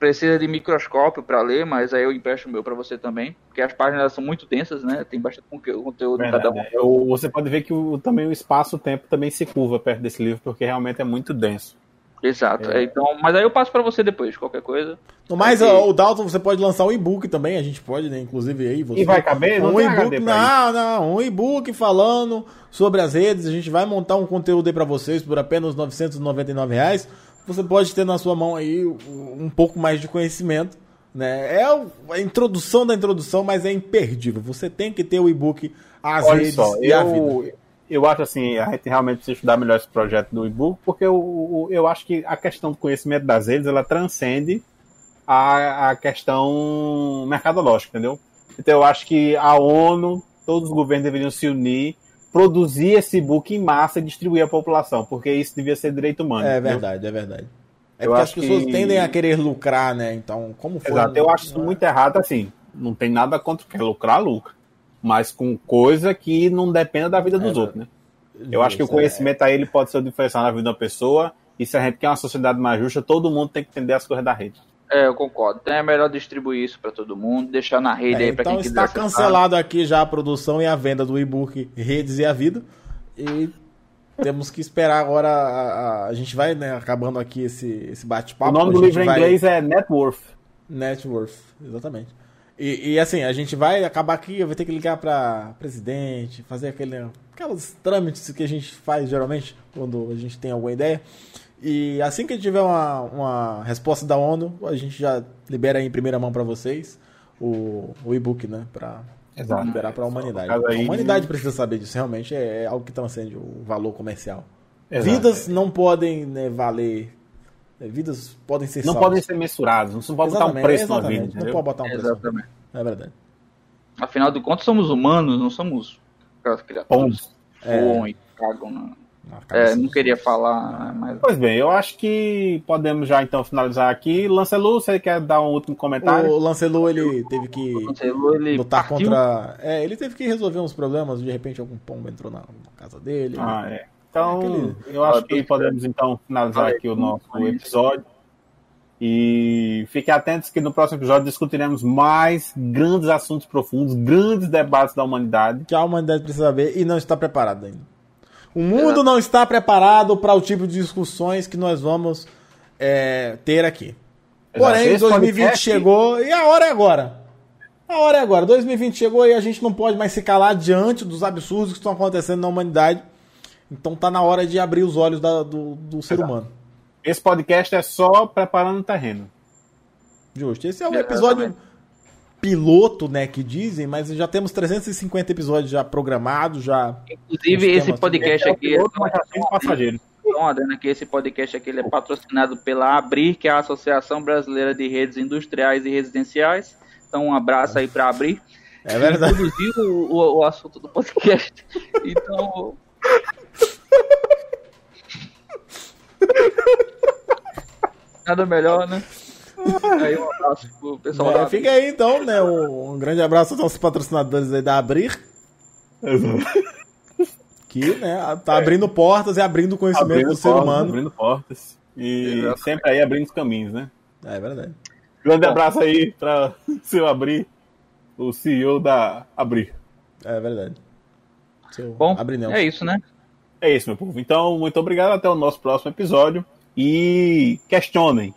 Precisa de microscópio para ler, mas aí eu empresto o meu para você também. Porque as páginas são muito densas, né? Tem bastante conte- conteúdo em cada Verdade. uma. Eu- você pode ver que o, também o espaço-tempo também se curva perto desse livro, porque realmente é muito denso. Exato. É. Então, mas aí eu passo para você depois, qualquer coisa. No mais, Ok. ó, o Dalton, você pode lançar um e-book também, a gente pode, né? Inclusive aí. Você... E vai caber? Não um e-book, não, não, um e-book falando sobre as redes. A gente vai montar um conteúdo aí pra vocês por apenas 999 reais. Você pode ter na sua mão aí um pouco mais de conhecimento. Né? É a introdução da introdução, mas é imperdível. Você tem que ter o e-book, as Olha redes só, e a vida. eu, eu acho assim, a gente realmente precisa estudar melhor esse projeto do e-book, porque eu, eu- eu acho que a questão do conhecimento das redes, ela transcende a, a questão mercadológica, entendeu? Então eu acho que a ONU, todos os governos deveriam se unir, produzir esse e-book em massa e distribuir à população, porque isso devia ser direito humano. É verdade, é verdade. É Eu porque as pessoas que- tendem a querer lucrar, né? Então, como foi? Exato, eu acho isso é? muito errado, assim. Não tem nada contra quem lucrar, lucra. Mas com coisa que não dependa da vida dos É, outros, né? Eu acho que o é. conhecimento aí ele pode ser o diferencial na vida de uma pessoa. E se a gente quer uma sociedade mais justa, todo mundo tem que entender as coisas da rede. É, eu concordo. Então é melhor distribuir isso para todo mundo, deixar na rede É, aí para então quem quiser. está acessar. cancelado aqui já a produção e a venda do e-book Redes e a Vida. E temos que esperar agora. A, a, a gente vai, né, acabando aqui esse, esse bate-papo. O nome do livro em vai- inglês é Net Worth. Net worth, exatamente. E, e, assim, a gente vai acabar aqui, eu vou ter que ligar pra presidente, fazer aquele, aqueles trâmites que a gente faz geralmente quando a gente tem alguma ideia. E assim que tiver uma, uma resposta da ONU, a gente já libera aí em primeira mão pra vocês o, o e-book, né? Pra Exato. liberar pra humanidade. No caso aí- A humanidade precisa saber disso, realmente é, é algo que transcende o valor comercial. Exato. Vidas não podem né, valer. né, Vidas podem ser Não salvas. podem ser mensurados, não se pode botar um Exatamente, preço na vida. exatamente. Não pode botar um preço. Exatamente. É verdade. Afinal de contas, somos humanos, não somos aquelas criaturas que voam e cagam. Na É, não queria falar, mas. Pois bem, eu acho que podemos já então finalizar aqui. Lancelot, você quer dar um último comentário? O Lancelot, ele teve que O Cancelo, ele lutar partiu. contra. É, ele teve que resolver uns problemas. De repente, algum pombo entrou na, na casa dele. Ah, é. Então, Aquele- eu acho que podemos então finalizar aqui o nosso episódio. E fiquem atentos que no próximo episódio discutiremos mais grandes assuntos profundos, grandes debates da humanidade. Que a humanidade precisa saber e não está preparada ainda. O mundo não está preparado para o tipo de discussões que nós vamos é, ter aqui. Porém, Esse 2020 podcast- chegou e a hora é agora. A hora é agora. 2020 chegou e a gente não pode mais se calar diante dos absurdos que estão acontecendo na humanidade. Então tá na hora de abrir os olhos da- do, do ser Exato. humano. Esse podcast é só preparando o terreno. Justo. Esse é o É, episódio exatamente. Piloto, né, que dizem, mas já temos 350 episódios já programados, já... Inclusive, esse podcast é aqui. piloto, mas já tem passageiro. Então, adendo aqui, esse podcast aqui ele é patrocinado pela Abrir, que é a Associação Brasileira de Redes Industriais e Residenciais. Então, um abraço aí para Abrir. É verdade. Produziu o, o, o assunto do podcast. Então. Nada melhor, né? Aí um abraço pro pessoal É, da Abrir. fica aí então, né, um, um grande abraço aos nossos patrocinadores aí da Abrir, que, né, tá abrindo portas e abrindo conhecimento Abrindo do ser portas, humano. abrindo portas. E Exatamente. sempre aí abrindo os caminhos, né? É verdade. Grande Bom. abraço aí para o seu Abrir, o CEO da Abrir. É verdade. Seu Bom, Abrinel. é isso, né? É isso, meu povo. Então, muito obrigado. Até o nosso próximo episódio. E questionem.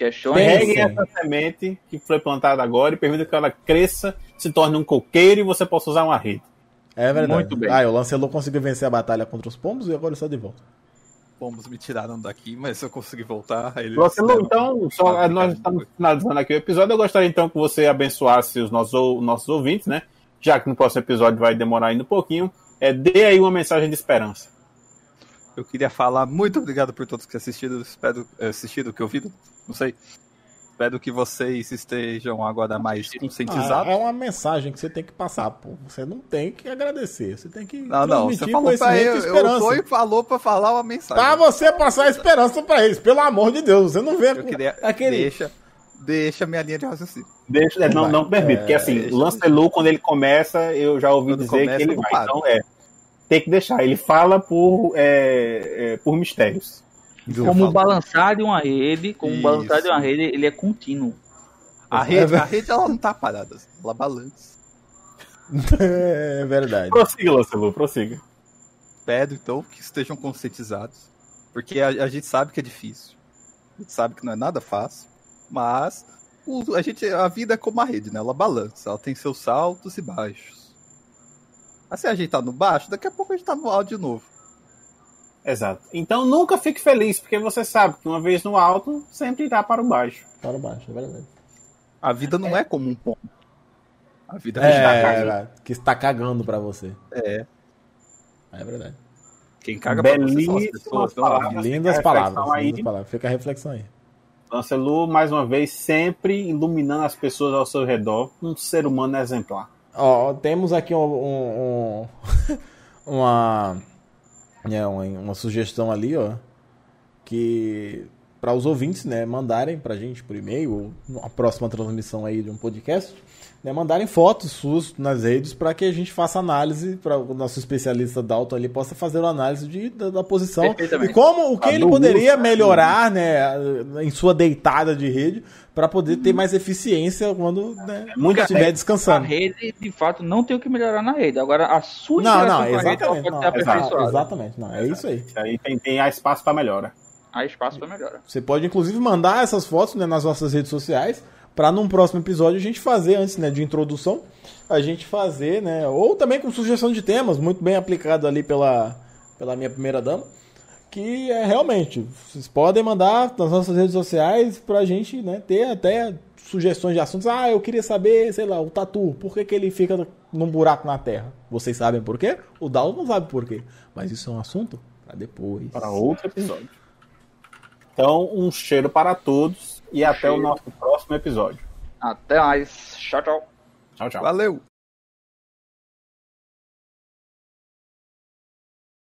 Questione. Pensem. Peguem essa semente que foi plantada agora e permitam que ela cresça, se torne um coqueiro e você possa usar uma rede. É verdade. Muito bem. Ah, o Lancelot conseguiu vencer a batalha contra os pombos e agora está de volta. Pombos me tiraram daqui, mas eu consegui voltar. Eles deram- então, só, nós estamos finalizando aqui o episódio. Eu gostaria então que você abençoasse os nossos, nossos ouvintes, né? Já que no próximo episódio vai demorar ainda um pouquinho. É, dê aí uma mensagem de esperança. Eu queria falar muito obrigado por todos que assistiram, espero eh, assistido, que ouviram, não sei. Espero que vocês estejam agora mais Ah, conscientizados. é uma mensagem que você tem que passar, pô. Você não tem que agradecer, você tem que Não, não, você transmitir falou pra eu, e eu esperança. sou e falou pra falar uma mensagem. Pra você passar esperança pra eles, pelo amor de Deus. Você não vê Eu queria, aquele... deixa, deixa minha linha de raciocínio. Deixa, é, não, não permite, porque assim, deixa- o Lancelot, quando ele começa, eu já ouvi Quando dizer começa, que ele vai. para. Então, é. Tem que deixar. Ele fala por, é, é, por mistérios. Como o balançar de uma rede, como Isso. balançar de uma rede, ele é contínuo. A rede, a rede ela não tá parada, ela balança. É verdade. Prossiga, Lancelot, prossiga. Espero então que estejam conscientizados, porque a, a gente sabe que é difícil, a gente sabe que não é nada fácil, mas o- a, gente, a vida é como a rede, né? Ela balança, ela tem seus saltos e baixos. Assim a gente tá no baixo, daqui a pouco a gente tá no alto de novo. Exato. Então nunca fique feliz, porque você sabe que uma vez no alto, sempre irá para o baixo. Para baixo, é verdade. A vida não é, como um pombo. A vida É, está é cagando. que está cagando pra você. É. É verdade. Quem caga pra você são as Belíssimas pessoas, não a palavras. Lindas a palavras, reflexão aí. lindas palavras. Fica a reflexão aí. Lancelot, mais uma vez, sempre iluminando as pessoas ao seu redor. Um ser humano exemplar. Ó, temos aqui um, um- um- uma, é, uma uma sugestão ali, ó, que para os ouvintes, né, mandarem pra gente por e-mail ou na próxima transmissão aí de um podcast, né, mandarem fotos suas nas redes para que a gente faça análise, para o nosso especialista Dalton ali possa fazer uma análise de, da, da posição e como o que A ele poderia Wilson, melhorar, né, em sua deitada de rede para poder ter mais eficiência quando né, Muito estiver A descansando. rede, de fato, não tem o que melhorar na rede. Agora, a sua Não, não, a rede exatamente. pode Não, ser aperfeiçoada. exatamente, não, é isso aí. Aí tem, tem espaço para melhora. Há espaço para melhora. Você pode inclusive mandar essas fotos né, nas nossas redes sociais para num próximo episódio a gente fazer antes né, de introdução, a gente fazer, né, ou também com sugestão de temas, muito bem aplicado ali pela, pela minha primeira dama, que é realmente, vocês podem mandar nas nossas redes sociais pra gente, né, ter até sugestões de assuntos. Ah, eu queria saber, sei lá, o tatu, por que, que ele fica num buraco na terra? Vocês sabem por quê? O Dal não sabe por quê. Mas isso é um assunto para depois. Para outro episódio. Então, um cheiro para todos e até o nosso próximo episódio. Até mais. Tchau, tchau. Tchau, tchau. Valeu!